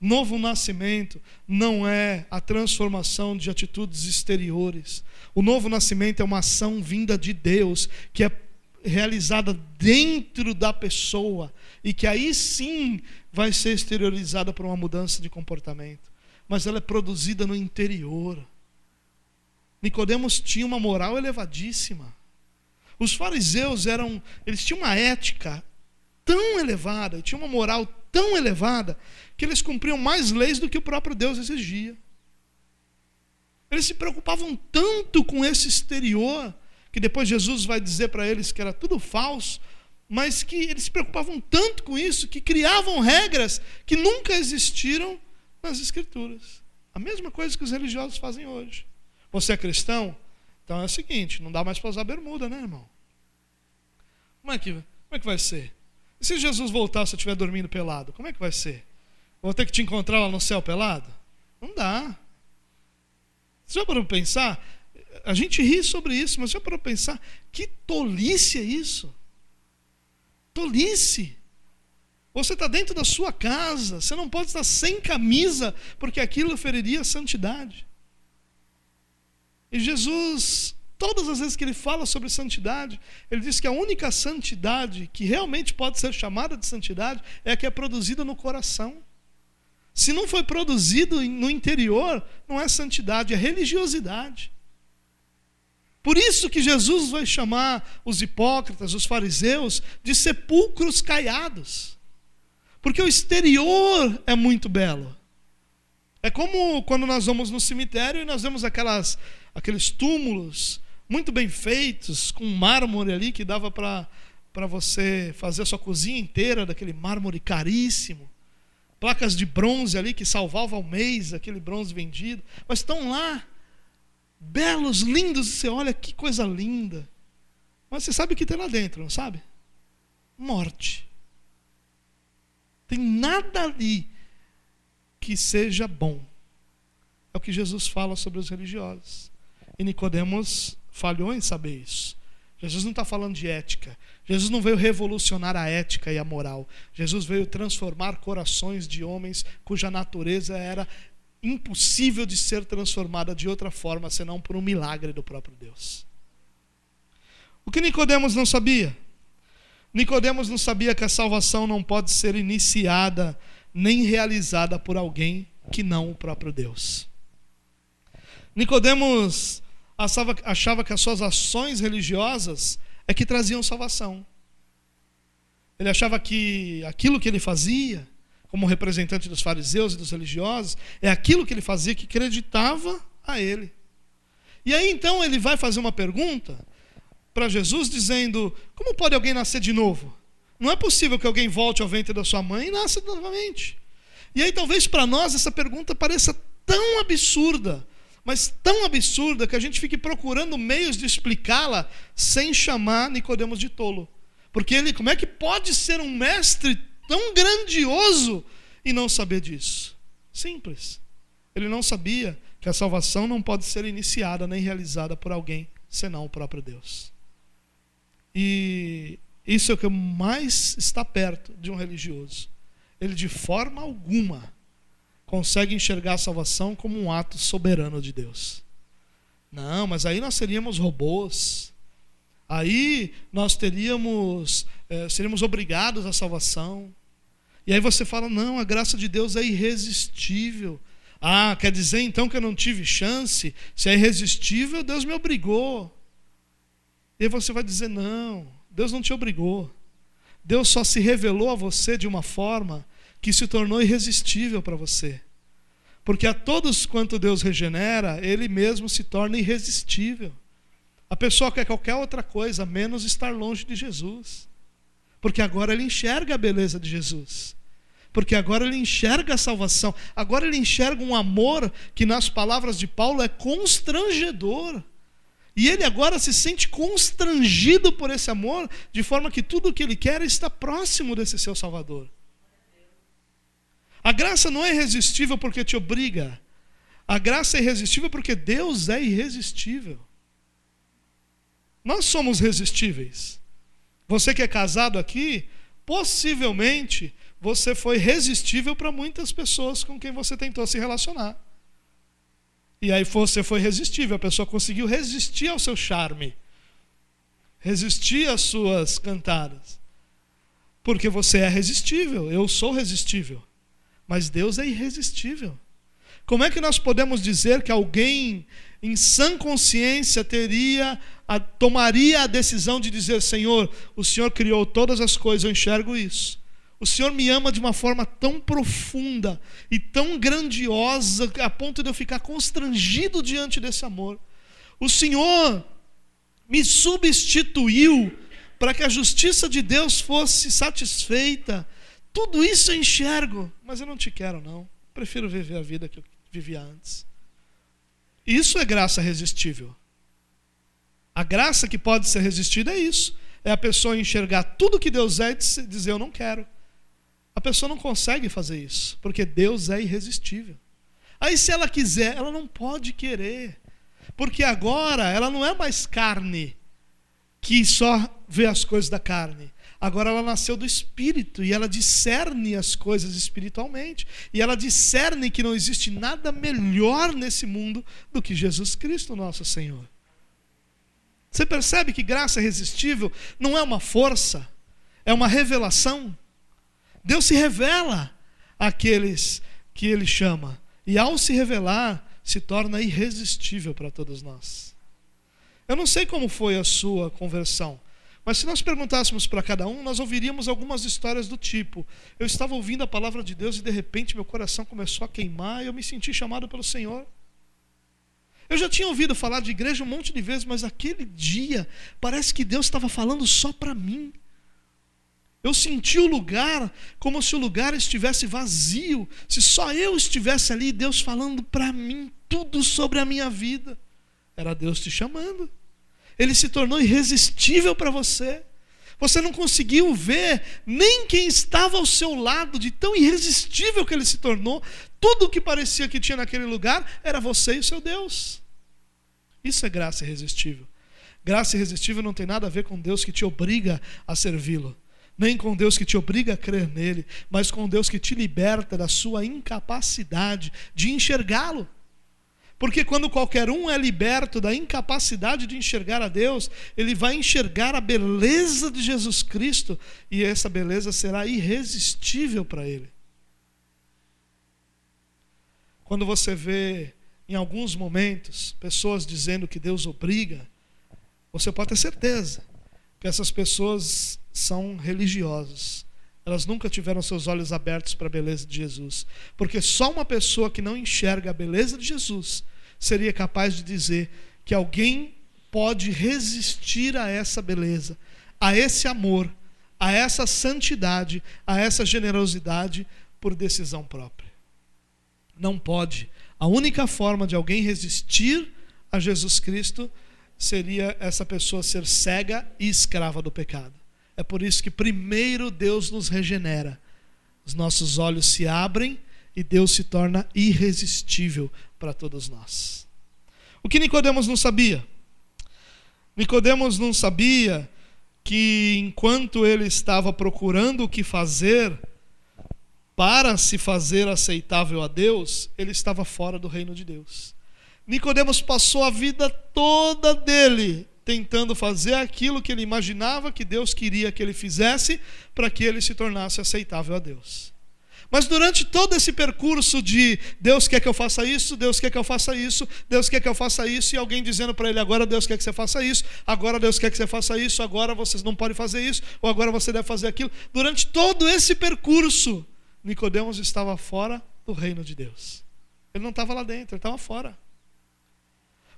Novo nascimento não é a transformação de atitudes exteriores. O novo nascimento é uma ação vinda de Deus, que é realizada dentro da pessoa e que aí sim vai ser exteriorizada por uma mudança de comportamento, mas ela é produzida no interior. Nicodemos tinha uma moral elevadíssima. Os fariseus eram, eles tinham uma ética tão elevada, tinham uma moral tão elevada, que eles cumpriam mais leis do que o próprio Deus exigia. Eles se preocupavam tanto com esse exterior, que depois Jesus vai dizer para eles que era tudo falso, mas que eles se preocupavam tanto com isso que criavam regras que nunca existiram nas Escrituras. A mesma coisa que os religiosos fazem hoje. Você é cristão? Então é o seguinte: não dá mais para usar bermuda, né, irmão? Como é que, como é que vai ser? E se Jesus voltar se eu estiver dormindo pelado? Como é que vai ser? Vou ter que te encontrar lá no céu pelado? Não dá. Você já parou para pensar? A gente ri sobre isso, mas já parou para pensar? Que tolice é isso? Tolice. Você está dentro da sua casa, você não pode estar sem camisa, porque aquilo feriria a santidade. E Jesus, todas as vezes que ele fala sobre santidade, ele diz que a única santidade que realmente pode ser chamada de santidade é a que é produzida no coração. Se não foi produzido no interior, não é santidade, é religiosidade. Por isso que Jesus vai chamar os hipócritas, os fariseus, de sepulcros caiados. Porque o exterior é muito belo. É como quando nós vamos no cemitério e nós vemos aquelas, aqueles túmulos muito bem feitos, com mármore ali que dava para você fazer a sua cozinha inteira daquele mármore caríssimo. Placas de bronze ali que salvavam o mês, aquele bronze vendido. Mas estão lá, belos, lindos, e você olha que coisa linda. Mas você sabe o que tem lá dentro, não sabe? Morte. Tem nada ali que seja bom. É o que Jesus fala sobre os religiosos. E Nicodemos falhou em saber isso. Jesus não está falando de ética. Jesus não veio revolucionar a ética e a moral. Jesus veio transformar corações de homens cuja natureza era impossível de ser transformada de outra forma senão por um milagre do próprio Deus. O que Nicodemos não sabia? Nicodemos não sabia que a salvação não pode ser iniciada nem realizada por alguém que não o próprio Deus. Nicodemos achava, achava que as suas ações religiosas é que traziam salvação. Ele achava que aquilo que ele fazia, como representante dos fariseus e dos religiosos, é aquilo que ele fazia que acreditava a ele. E aí então ele vai fazer uma pergunta para Jesus dizendo: Como pode alguém nascer de novo? Não é possível que alguém volte ao ventre da sua mãe e nasça novamente. E aí talvez para nós essa pergunta pareça tão absurda, mas tão absurda que a gente fique procurando meios de explicá-la sem chamar Nicodemos de tolo. Porque ele, como é que pode ser um mestre tão grandioso e não saber disso? Simples. Ele não sabia que a salvação não pode ser iniciada nem realizada por alguém senão o próprio Deus. E isso é o que mais está perto de um religioso. Ele de forma alguma consegue enxergar a salvação como um ato soberano de Deus. Não, mas aí nós seríamos robôs. Aí nós teríamos, é, seríamos obrigados à salvação. E aí você fala: não, a graça de Deus é irresistível. Ah, quer dizer então que eu não tive chance? Se é irresistível, Deus me obrigou. E aí você vai dizer: não, Deus não te obrigou. Deus só se revelou a você de uma forma que se tornou irresistível para você. Porque a todos quanto Deus regenera, Ele mesmo se torna irresistível. A pessoa quer qualquer outra coisa, menos estar longe de Jesus. Porque agora ele enxerga a beleza de Jesus. Porque agora ele enxerga a salvação. Agora ele enxerga um amor que, nas palavras de Paulo, é constrangedor. E ele agora se sente constrangido por esse amor, de forma que tudo o que ele quer é está próximo desse seu Salvador. A graça não é irresistível porque te obriga. A graça é irresistível porque Deus é irresistível. Nós somos resistíveis. Você que é casado aqui, possivelmente você foi resistível para muitas pessoas com quem você tentou se relacionar. E aí você foi resistível, a pessoa conseguiu resistir ao seu charme, resistir às suas cantadas. Porque você é resistível, eu sou resistível. Mas Deus é irresistível. Como é que nós podemos dizer que alguém em sã consciência teria a, tomaria a decisão de dizer: Senhor, o Senhor criou todas as coisas, eu enxergo isso. O Senhor me ama de uma forma tão profunda e tão grandiosa a ponto de eu ficar constrangido diante desse amor. O Senhor me substituiu para que a justiça de Deus fosse satisfeita. Tudo isso eu enxergo, mas eu não te quero, não. Prefiro viver a vida que eu vivia antes. Isso é graça resistível. A graça que pode ser resistida é isso. É a pessoa enxergar tudo que Deus é e dizer eu não quero. A pessoa não consegue fazer isso, porque Deus é irresistível. Aí se ela quiser, ela não pode querer. Porque agora ela não é mais carne que só vê as coisas da carne. Agora ela nasceu do espírito e ela discerne as coisas espiritualmente. E ela discerne que não existe nada melhor nesse mundo do que Jesus Cristo, nosso Senhor. Você percebe que graça irresistível não é uma força, é uma revelação. Deus se revela àqueles que Ele chama. E ao se revelar, se torna irresistível para todos nós. Eu não sei como foi a sua conversão. Mas se nós perguntássemos para cada um, nós ouviríamos algumas histórias do tipo: eu estava ouvindo a palavra de Deus e de repente meu coração começou a queimar e eu me senti chamado pelo Senhor. Eu já tinha ouvido falar de igreja um monte de vezes, mas aquele dia parece que Deus estava falando só para mim. Eu senti o lugar como se o lugar estivesse vazio, se só eu estivesse ali, Deus falando para mim tudo sobre a minha vida. Era Deus te chamando ele se tornou irresistível para você. Você não conseguiu ver nem quem estava ao seu lado, de tão irresistível que ele se tornou. Tudo o que parecia que tinha naquele lugar era você e o seu Deus. Isso é graça irresistível. Graça irresistível não tem nada a ver com Deus que te obriga a servi-lo, nem com Deus que te obriga a crer nele, mas com Deus que te liberta da sua incapacidade de enxergá-lo. Porque quando qualquer um é liberto da incapacidade de enxergar a Deus, ele vai enxergar a beleza de Jesus Cristo e essa beleza será irresistível para ele. Quando você vê em alguns momentos pessoas dizendo que Deus obriga, você pode ter certeza que essas pessoas são religiosas. Elas nunca tiveram seus olhos abertos para a beleza de Jesus. Porque só uma pessoa que não enxerga a beleza de Jesus seria capaz de dizer que alguém pode resistir a essa beleza, a esse amor, a essa santidade, a essa generosidade por decisão própria. Não pode. A única forma de alguém resistir a Jesus Cristo seria essa pessoa ser cega e escrava do pecado. É por isso que primeiro Deus nos regenera. Os nossos olhos se abrem e Deus se torna irresistível para todos nós. O que Nicodemos não sabia? Nicodemos não sabia que enquanto ele estava procurando o que fazer para se fazer aceitável a Deus, ele estava fora do reino de Deus. Nicodemos passou a vida toda dele tentando fazer aquilo que ele imaginava que Deus queria que ele fizesse para que ele se tornasse aceitável a Deus. Mas durante todo esse percurso de Deus quer que eu faça isso, Deus quer que eu faça isso, Deus quer que eu faça isso, e alguém dizendo para ele: agora Deus quer que você faça isso, agora Deus quer que você faça isso, agora vocês não podem fazer isso, ou agora você deve fazer aquilo. Durante todo esse percurso, Nicodemos estava fora do reino de Deus. Ele não estava lá dentro, ele estava fora.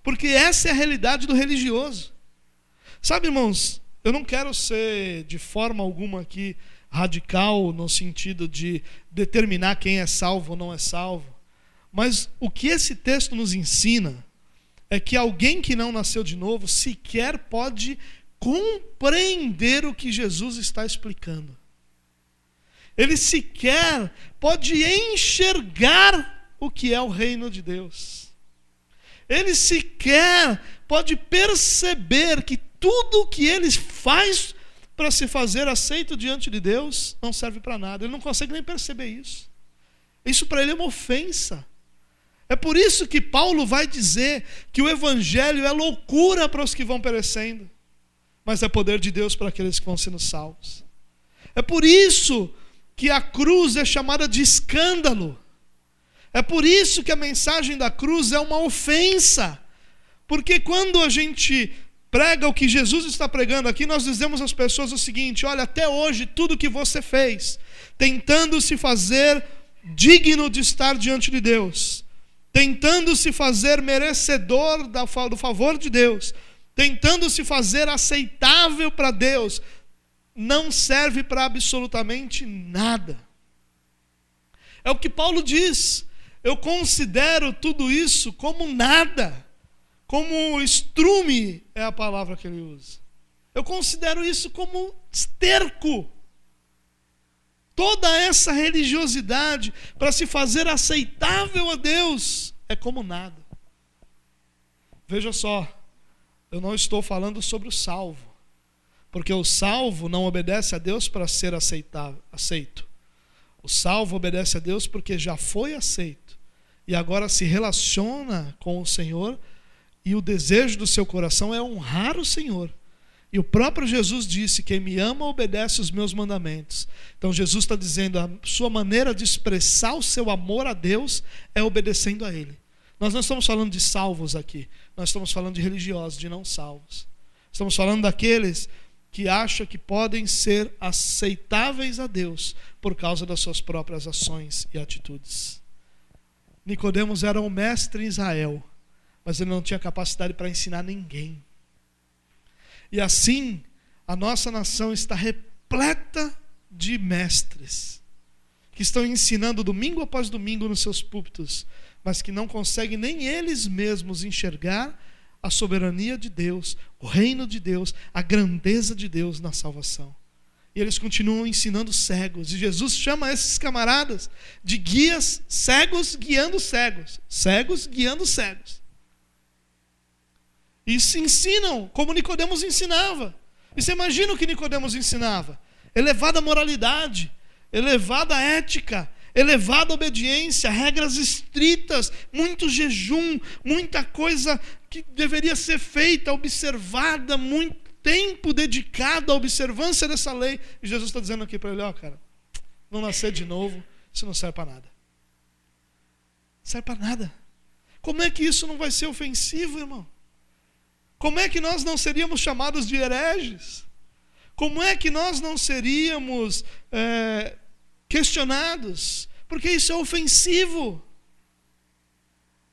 Porque essa é a realidade do religioso. Sabe, irmãos, eu não quero ser de forma alguma aqui radical no sentido de determinar quem é salvo ou não é salvo. Mas o que esse texto nos ensina é que alguém que não nasceu de novo sequer pode compreender o que Jesus está explicando. Ele sequer pode enxergar o que é o reino de Deus. Ele sequer pode perceber que tudo o que ele faz para se fazer aceito diante de Deus não serve para nada. Ele não consegue nem perceber isso. Isso para ele é uma ofensa. É por isso que Paulo vai dizer que o evangelho é loucura para os que vão perecendo, mas é poder de Deus para aqueles que vão sendo salvos. É por isso que a cruz é chamada de escândalo. É por isso que a mensagem da cruz é uma ofensa. Porque quando a gente prega o que Jesus está pregando aqui, nós dizemos às pessoas o seguinte: olha, até hoje tudo que você fez, tentando se fazer digno de estar diante de Deus, tentando se fazer merecedor do favor de Deus, tentando se fazer aceitável para Deus, não serve para absolutamente nada. É o que Paulo diz. Eu considero tudo isso como nada, como estrume é a palavra que ele usa. Eu considero isso como esterco. Toda essa religiosidade para se fazer aceitável a Deus é como nada. Veja só, eu não estou falando sobre o salvo, porque o salvo não obedece a Deus para ser aceitável, aceito. O salvo obedece a Deus porque já foi aceito e agora se relaciona com o Senhor e o desejo do seu coração é honrar o Senhor. E o próprio Jesus disse: Quem me ama obedece os meus mandamentos. Então Jesus está dizendo: a sua maneira de expressar o seu amor a Deus é obedecendo a Ele. Nós não estamos falando de salvos aqui, nós estamos falando de religiosos, de não salvos. Estamos falando daqueles que acham que podem ser aceitáveis a Deus por causa das suas próprias ações e atitudes. Nicodemos era um mestre em Israel, mas ele não tinha capacidade para ensinar ninguém. E assim, a nossa nação está repleta de mestres que estão ensinando domingo após domingo nos seus púlpitos, mas que não conseguem nem eles mesmos enxergar a soberania de Deus, o reino de Deus, a grandeza de Deus na salvação. E eles continuam ensinando cegos. E Jesus chama esses camaradas de guias cegos guiando cegos. Cegos guiando cegos. E se ensinam como Nicodemos ensinava. E você imagina o que Nicodemos ensinava? Elevada moralidade, elevada ética, elevada obediência, regras estritas, muito jejum, muita coisa que deveria ser feita, observada, muito tempo dedicado à observância dessa lei. E Jesus está dizendo aqui para ele: ó, oh, cara, não nascer de novo, isso não serve para nada. Não serve para nada. Como é que isso não vai ser ofensivo, irmão? Como é que nós não seríamos chamados de hereges? Como é que nós não seríamos é, questionados? Porque isso é ofensivo.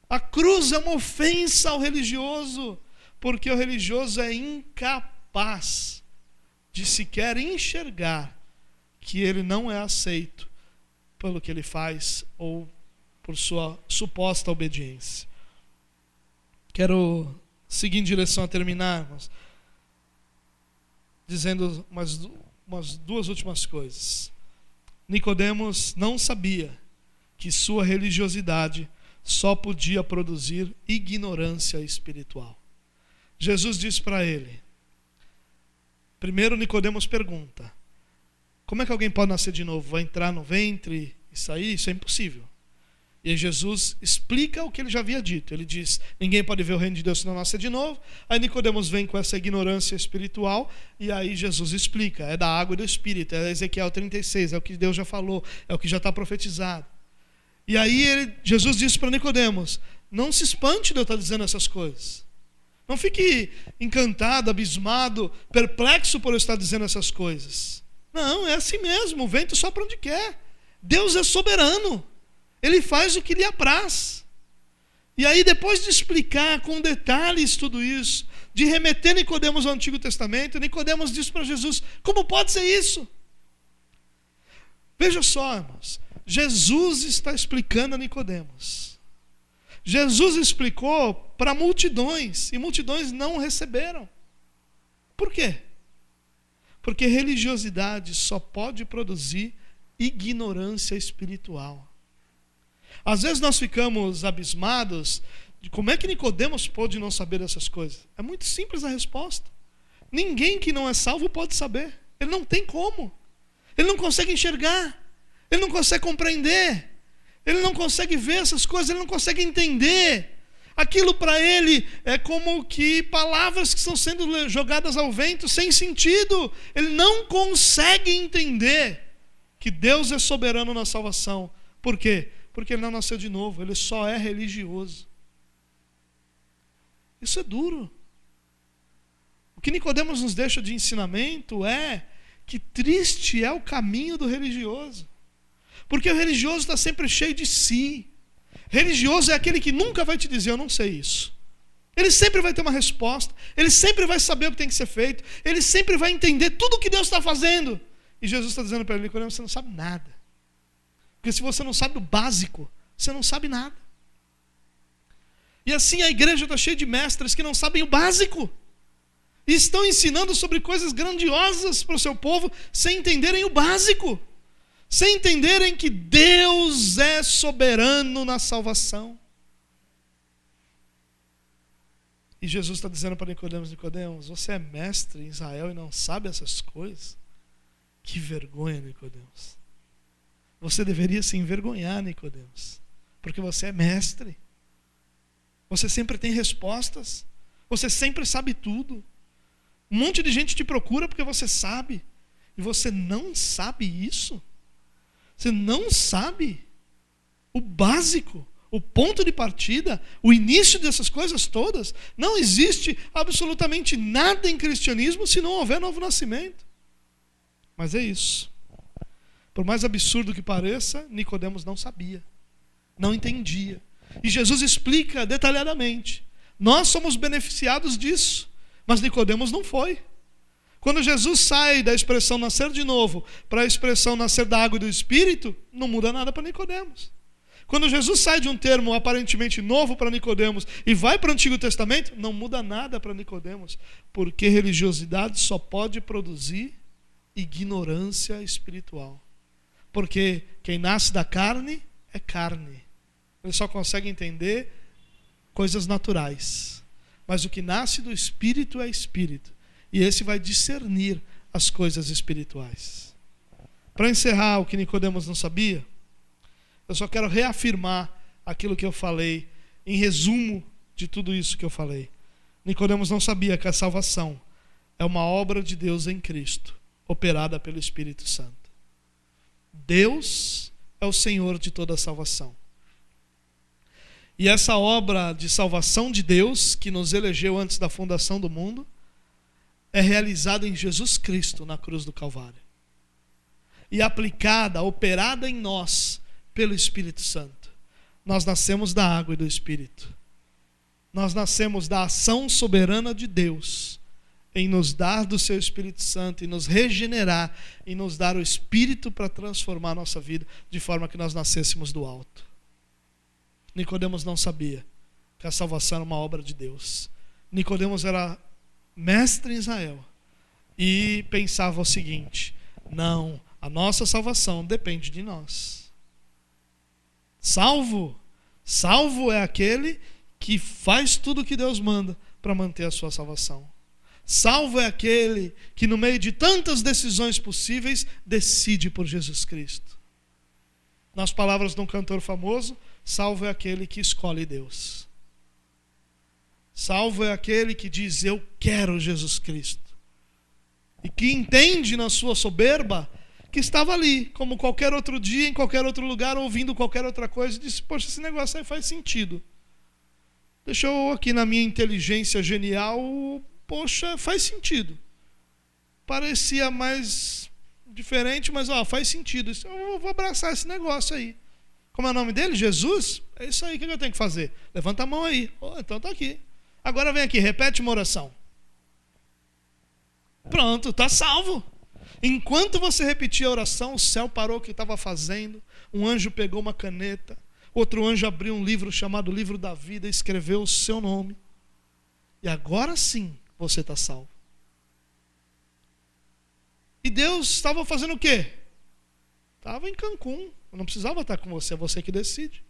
A cruz é uma ofensa ao religioso, porque o religioso é incapaz de sequer enxergar que ele não é aceito pelo que ele faz ou por sua suposta obediência. Quero seguir em direção a terminarmos, dizendo umas, umas duas últimas coisas. Nicodemos não sabia que sua religiosidade só podia produzir ignorância espiritual. Jesus disse para ele: Primeiro Nicodemos pergunta: Como é que alguém pode nascer de novo? Vai entrar no ventre e sair? Isso é impossível. E Jesus explica o que ele já havia dito. Ele diz: ninguém pode ver o reino de Deus se não nascer de novo. Aí Nicodemos vem com essa ignorância espiritual e aí Jesus explica: é da água e do espírito. É Ezequiel 36, é o que Deus já falou, é o que já está profetizado. E aí ele, Jesus disse para Nicodemos: não se espante de eu estar dizendo essas coisas. Não fique encantado, abismado, perplexo por eu estar dizendo essas coisas. Não, é assim mesmo, o vento sopra onde quer. Deus é soberano. Ele faz o que lhe apraz. E aí, depois de explicar com detalhes tudo isso, de remeter Nicodemos ao Antigo Testamento, Nicodemos diz para Jesus: como pode ser isso? Veja só, irmãos, Jesus está explicando a Nicodemos. Jesus explicou para multidões, e multidões não receberam. Por quê? Porque religiosidade só pode produzir ignorância espiritual. Às vezes nós ficamos abismados de como é que Nicodemos pôde não saber dessas coisas. É muito simples a resposta. Ninguém que não é salvo pode saber. Ele não tem como. Ele não consegue enxergar. Ele não consegue compreender. Ele não consegue ver essas coisas, ele não consegue entender. Aquilo para ele é como que palavras que estão sendo jogadas ao vento sem sentido. Ele não consegue entender que Deus é soberano na salvação. Por quê? Porque ele não nasceu de novo, ele só é religioso. Isso é duro. O que Nicodemos nos deixa de ensinamento é que triste é o caminho do religioso. Porque o religioso está sempre cheio de si. Religioso é aquele que nunca vai te dizer, eu não sei isso. Ele sempre vai ter uma resposta, ele sempre vai saber o que tem que ser feito, ele sempre vai entender tudo o que Deus está fazendo. E Jesus está dizendo para ele, Nicodemos, você não sabe nada. Porque se você não sabe o básico, você não sabe nada. E assim a igreja está cheia de mestres que não sabem o básico. E estão ensinando sobre coisas grandiosas para o seu povo sem entenderem o básico. Sem entenderem que Deus é soberano na salvação. E Jesus está dizendo para Nicodemos, Nicodemos, você é mestre em Israel e não sabe essas coisas? Que vergonha, Nicodemos. Você deveria se envergonhar, Nicodemos, porque você é mestre. Você sempre tem respostas. Você sempre sabe tudo. Um monte de gente te procura porque você sabe. E você não sabe isso. Você não sabe o básico, o ponto de partida, o início dessas coisas todas. Não existe absolutamente nada em cristianismo se não houver novo nascimento. Mas é isso. Por mais absurdo que pareça, Nicodemos não sabia, não entendia. E Jesus explica detalhadamente. Nós somos beneficiados disso, mas Nicodemos não foi. Quando Jesus sai da expressão nascer de novo para a expressão nascer da água e do espírito, não muda nada para Nicodemos. Quando Jesus sai de um termo aparentemente novo para Nicodemos e vai para o Antigo Testamento, não muda nada para Nicodemos, porque religiosidade só pode produzir ignorância espiritual. Porque quem nasce da carne é carne. Ele só consegue entender coisas naturais. Mas o que nasce do espírito é espírito. E esse vai discernir as coisas espirituais. Para encerrar o que Nicodemos não sabia, eu só quero reafirmar aquilo que eu falei em resumo de tudo isso que eu falei. Nicodemos não sabia que a salvação é uma obra de Deus em Cristo, operada pelo Espírito Santo. Deus é o Senhor de toda a salvação. E essa obra de salvação de Deus, que nos elegeu antes da fundação do mundo, é realizada em Jesus Cristo na cruz do Calvário. E aplicada, operada em nós pelo Espírito Santo. Nós nascemos da água e do Espírito. Nós nascemos da ação soberana de Deus em nos dar do seu Espírito Santo, e nos regenerar, e nos dar o Espírito para transformar a nossa vida, de forma que nós nascêssemos do alto. Nicodemos não sabia que a salvação era uma obra de Deus. Nicodemos era mestre em Israel e pensava o seguinte: não, a nossa salvação depende de nós. Salvo, salvo é aquele que faz tudo o que Deus manda para manter a sua salvação. Salvo é aquele que, no meio de tantas decisões possíveis, decide por Jesus Cristo. Nas palavras de um cantor famoso, Salvo é aquele que escolhe Deus. Salvo é aquele que diz: Eu quero Jesus Cristo. E que entende na sua soberba que estava ali, como qualquer outro dia, em qualquer outro lugar, ouvindo qualquer outra coisa, e disse: Poxa, esse negócio aí faz sentido. Deixa eu aqui na minha inteligência genial, poxa, faz sentido. Parecia mais diferente, mas ó, faz sentido. Eu vou abraçar esse negócio aí. Como é o nome dele? Jesus? É isso aí que eu tenho que fazer. Levanta a mão aí. Oh, então está aqui. Agora vem aqui, repete uma oração. Pronto, está salvo. Enquanto você repetia a oração, o céu parou o que estava fazendo. Um anjo pegou uma caneta. Outro anjo abriu um livro chamado Livro da Vida e escreveu o seu nome. E agora sim você está salvo. E Deus estava fazendo o quê? Estava em Cancún. Não precisava estar com você, é você que decide.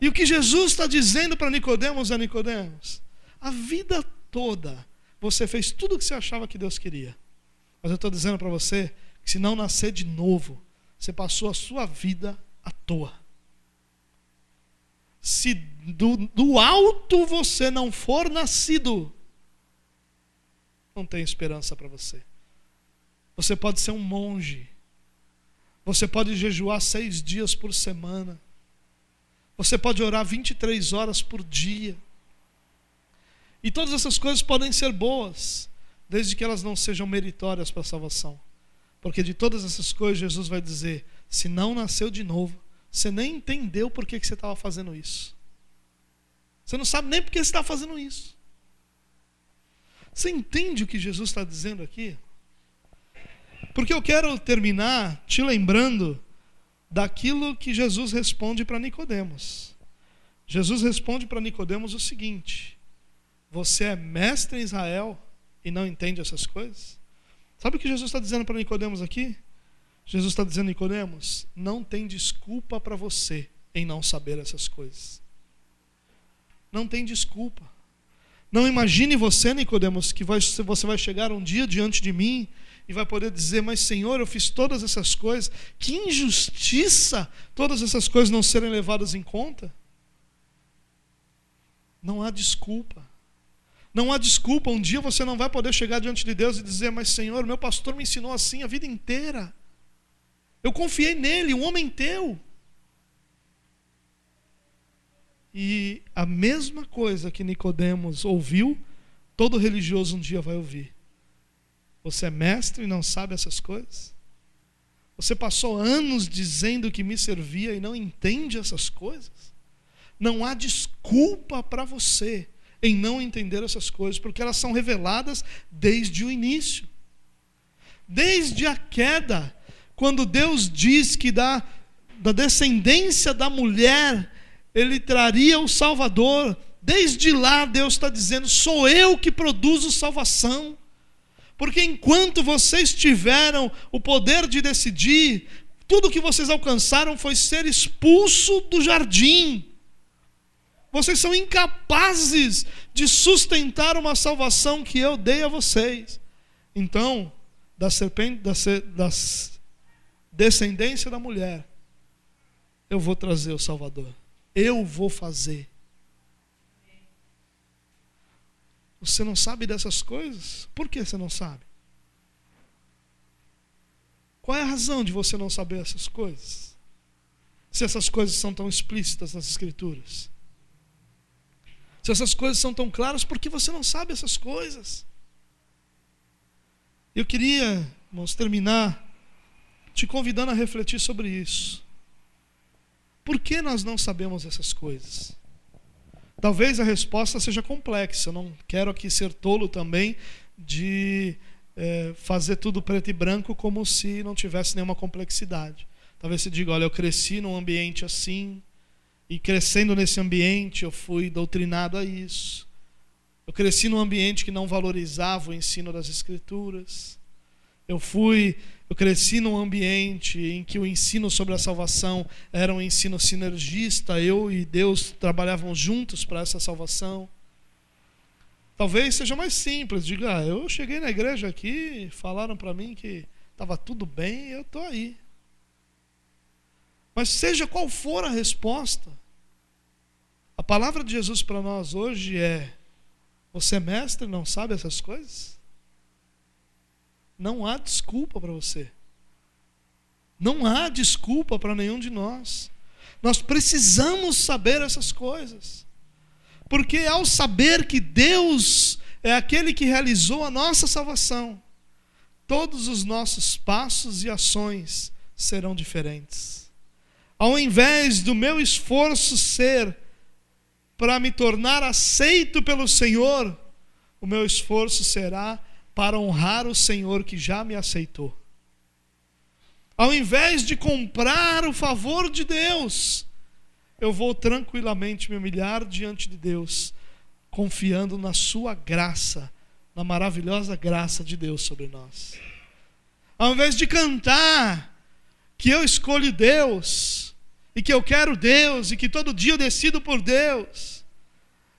E o que Jesus está dizendo para Nicodemos é Nicodemos, a vida toda você fez tudo o que você achava que Deus queria. Mas eu estou dizendo para você que se não nascer de novo, você passou a sua vida à toa. Se do, do alto você não for nascido, não tem esperança para você. Você pode ser um monge, Você pode jejuar seis dias por semana. Você pode orar 23 horas por dia. E todas essas coisas podem ser boas, desde que elas não sejam meritórias para a salvação. Porque de todas essas coisas, Jesus vai dizer: se não nasceu de novo, você nem entendeu por que, que você estava fazendo isso. Você não sabe nem por que você está fazendo isso. Você entende o que Jesus está dizendo aqui? Porque eu quero terminar te lembrando daquilo que Jesus responde para Nicodemos. Jesus responde para Nicodemos o seguinte: Você é mestre em Israel e não entende essas coisas? Sabe o que Jesus está dizendo para Nicodemos aqui? Jesus está dizendo, Nicodemos, não tem desculpa para você em não saber essas coisas. Não tem desculpa. Não imagine você, Nicodemos, que vai, você vai chegar um dia diante de mim e vai poder dizer: Mas Senhor, eu fiz todas essas coisas, que injustiça todas essas coisas não serem levadas em conta. Não há desculpa. Não há desculpa. Um dia você não vai poder chegar diante de Deus e dizer: Mas Senhor, meu pastor me ensinou assim a vida inteira. Eu confiei nele, um homem teu. E a mesma coisa que Nicodemos ouviu, todo religioso um dia vai ouvir. Você é mestre e não sabe essas coisas? Você passou anos dizendo que me servia e não entende essas coisas? Não há desculpa para você em não entender essas coisas, porque elas são reveladas desde o início. Desde a queda, quando Deus diz que da, da descendência da mulher ele traria o Salvador, desde lá Deus está dizendo: sou eu que produzo salvação. Porque enquanto vocês tiveram o poder de decidir, tudo que vocês alcançaram foi ser expulso do jardim. Vocês são incapazes de sustentar uma salvação que eu dei a vocês. Então, da serpente, da, da descendência da mulher, eu vou trazer o Salvador. Eu vou fazer. Você não sabe dessas coisas? Por que você não sabe? Qual é a razão de você não saber essas coisas? Se essas coisas são tão explícitas nas Escrituras. Se essas coisas são tão claras, por que você não sabe essas coisas? Eu queria, vamos terminar te convidando a refletir sobre isso. Por que nós não sabemos essas coisas? Talvez a resposta seja complexa. Eu não quero aqui ser tolo também de é, fazer tudo preto e branco como se não tivesse nenhuma complexidade. Talvez você diga: olha, eu cresci num ambiente assim, e crescendo nesse ambiente eu fui doutrinado a isso. Eu cresci num ambiente que não valorizava o ensino das Escrituras. Eu fui eu cresci num ambiente em que o ensino sobre a salvação era um ensino sinergista, eu e Deus trabalhavam juntos para essa salvação. Talvez seja mais simples, diga, ah, eu cheguei na igreja aqui, falaram para mim que estava tudo bem, eu estou aí. Mas seja qual for a resposta, a palavra de Jesus para nós hoje é: você é mestre não sabe essas coisas? Não há desculpa para você. Não há desculpa para nenhum de nós. Nós precisamos saber essas coisas. Porque ao saber que Deus é aquele que realizou a nossa salvação, todos os nossos passos e ações serão diferentes. Ao invés do meu esforço ser para me tornar aceito pelo Senhor, o meu esforço será para honrar o Senhor que já me aceitou. Ao invés de comprar o favor de Deus, eu vou tranquilamente me humilhar diante de Deus, confiando na Sua graça, na maravilhosa graça de Deus sobre nós. Ao invés de cantar que eu escolho Deus, e que eu quero Deus, e que todo dia eu decido por Deus,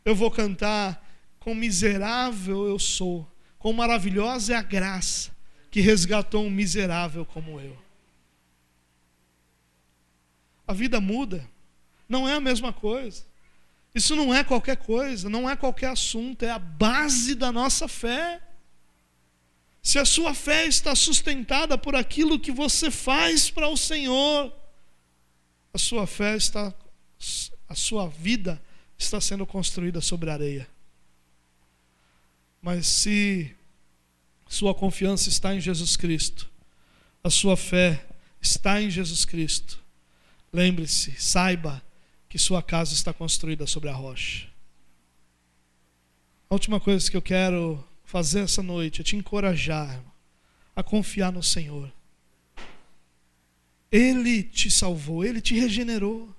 eu vou cantar: quão miserável eu sou Quão maravilhosa é a graça que resgatou um miserável como eu. A vida muda, não é a mesma coisa. Isso não é qualquer coisa, não é qualquer assunto, é a base da nossa fé. se a sua fé está sustentada por aquilo que você faz para o Senhor, a sua fé está, a sua vida está sendo construída sobre areia. Mas se sua confiança está em Jesus Cristo, a sua fé está em Jesus Cristo, lembre-se, saiba que sua casa está construída sobre a rocha. A última coisa que eu quero fazer essa noite é te encorajar a confiar no Senhor. Ele te salvou, ele te regenerou.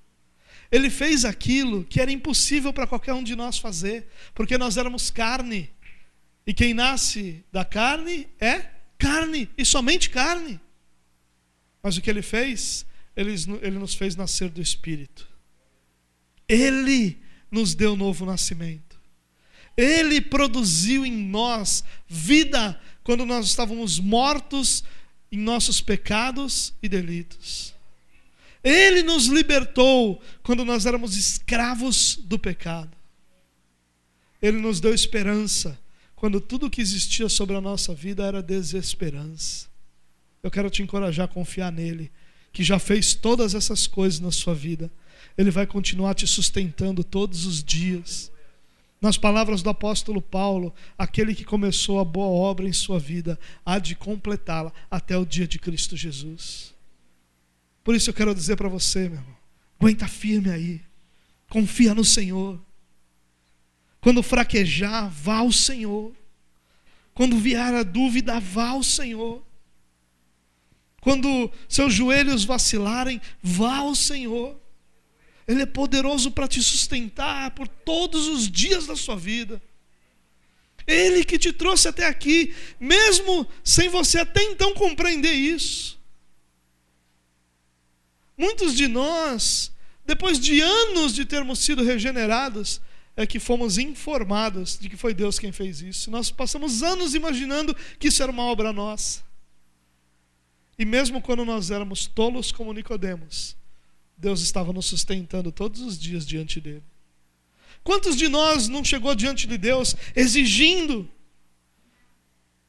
Ele fez aquilo que era impossível para qualquer um de nós fazer, porque nós éramos carne. E quem nasce da carne é carne, e somente carne. Mas o que ele fez? Ele, ele nos fez nascer do Espírito. Ele nos deu novo nascimento. Ele produziu em nós vida quando nós estávamos mortos em nossos pecados e delitos. Ele nos libertou quando nós éramos escravos do pecado. Ele nos deu esperança quando tudo que existia sobre a nossa vida era desesperança. Eu quero te encorajar a confiar nele, que já fez todas essas coisas na sua vida. Ele vai continuar te sustentando todos os dias. Nas palavras do apóstolo Paulo, aquele que começou a boa obra em sua vida há de completá-la até o dia de Cristo Jesus. Por isso eu quero dizer para você, meu irmão, aguenta firme aí, confia no Senhor. Quando fraquejar, vá ao Senhor. Quando vier a dúvida, vá ao Senhor. Quando seus joelhos vacilarem, vá ao Senhor. Ele é poderoso para te sustentar por todos os dias da sua vida. Ele que te trouxe até aqui, mesmo sem você até então compreender isso. Muitos de nós, depois de anos de termos sido regenerados, é que fomos informados de que foi Deus quem fez isso. Nós passamos anos imaginando que isso era uma obra nossa. E mesmo quando nós éramos tolos como Nicodemos, Deus estava nos sustentando todos os dias diante dele. Quantos de nós não chegou diante de Deus exigindo?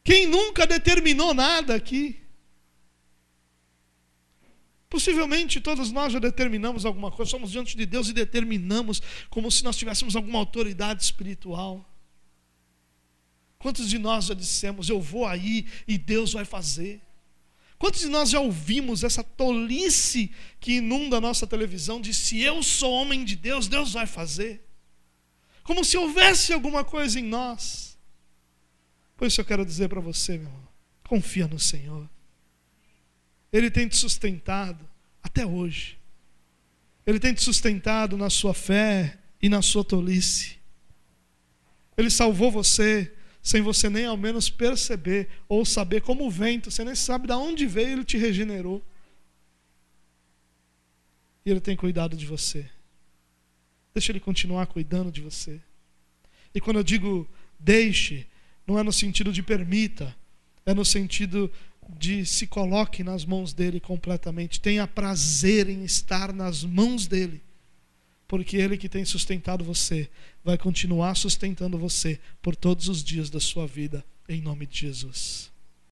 Quem nunca determinou nada aqui? Possivelmente todos nós já determinamos alguma coisa, somos diante de Deus e determinamos como se nós tivéssemos alguma autoridade espiritual. Quantos de nós já dissemos, eu vou aí e Deus vai fazer? Quantos de nós já ouvimos essa tolice que inunda a nossa televisão de se eu sou homem de Deus, Deus vai fazer? Como se houvesse alguma coisa em nós. Por isso eu quero dizer para você, meu irmão, confia no Senhor. Ele tem te sustentado até hoje. Ele tem te sustentado na sua fé e na sua tolice. Ele salvou você sem você nem ao menos perceber ou saber como o vento, você nem sabe de onde veio, ele te regenerou. E ele tem cuidado de você. Deixa ele continuar cuidando de você. E quando eu digo deixe, não é no sentido de permita, é no sentido de se coloque nas mãos dele completamente. Tenha prazer em estar nas mãos dele porque Ele que tem sustentado você vai continuar sustentando você por todos os dias da sua vida, em nome de Jesus.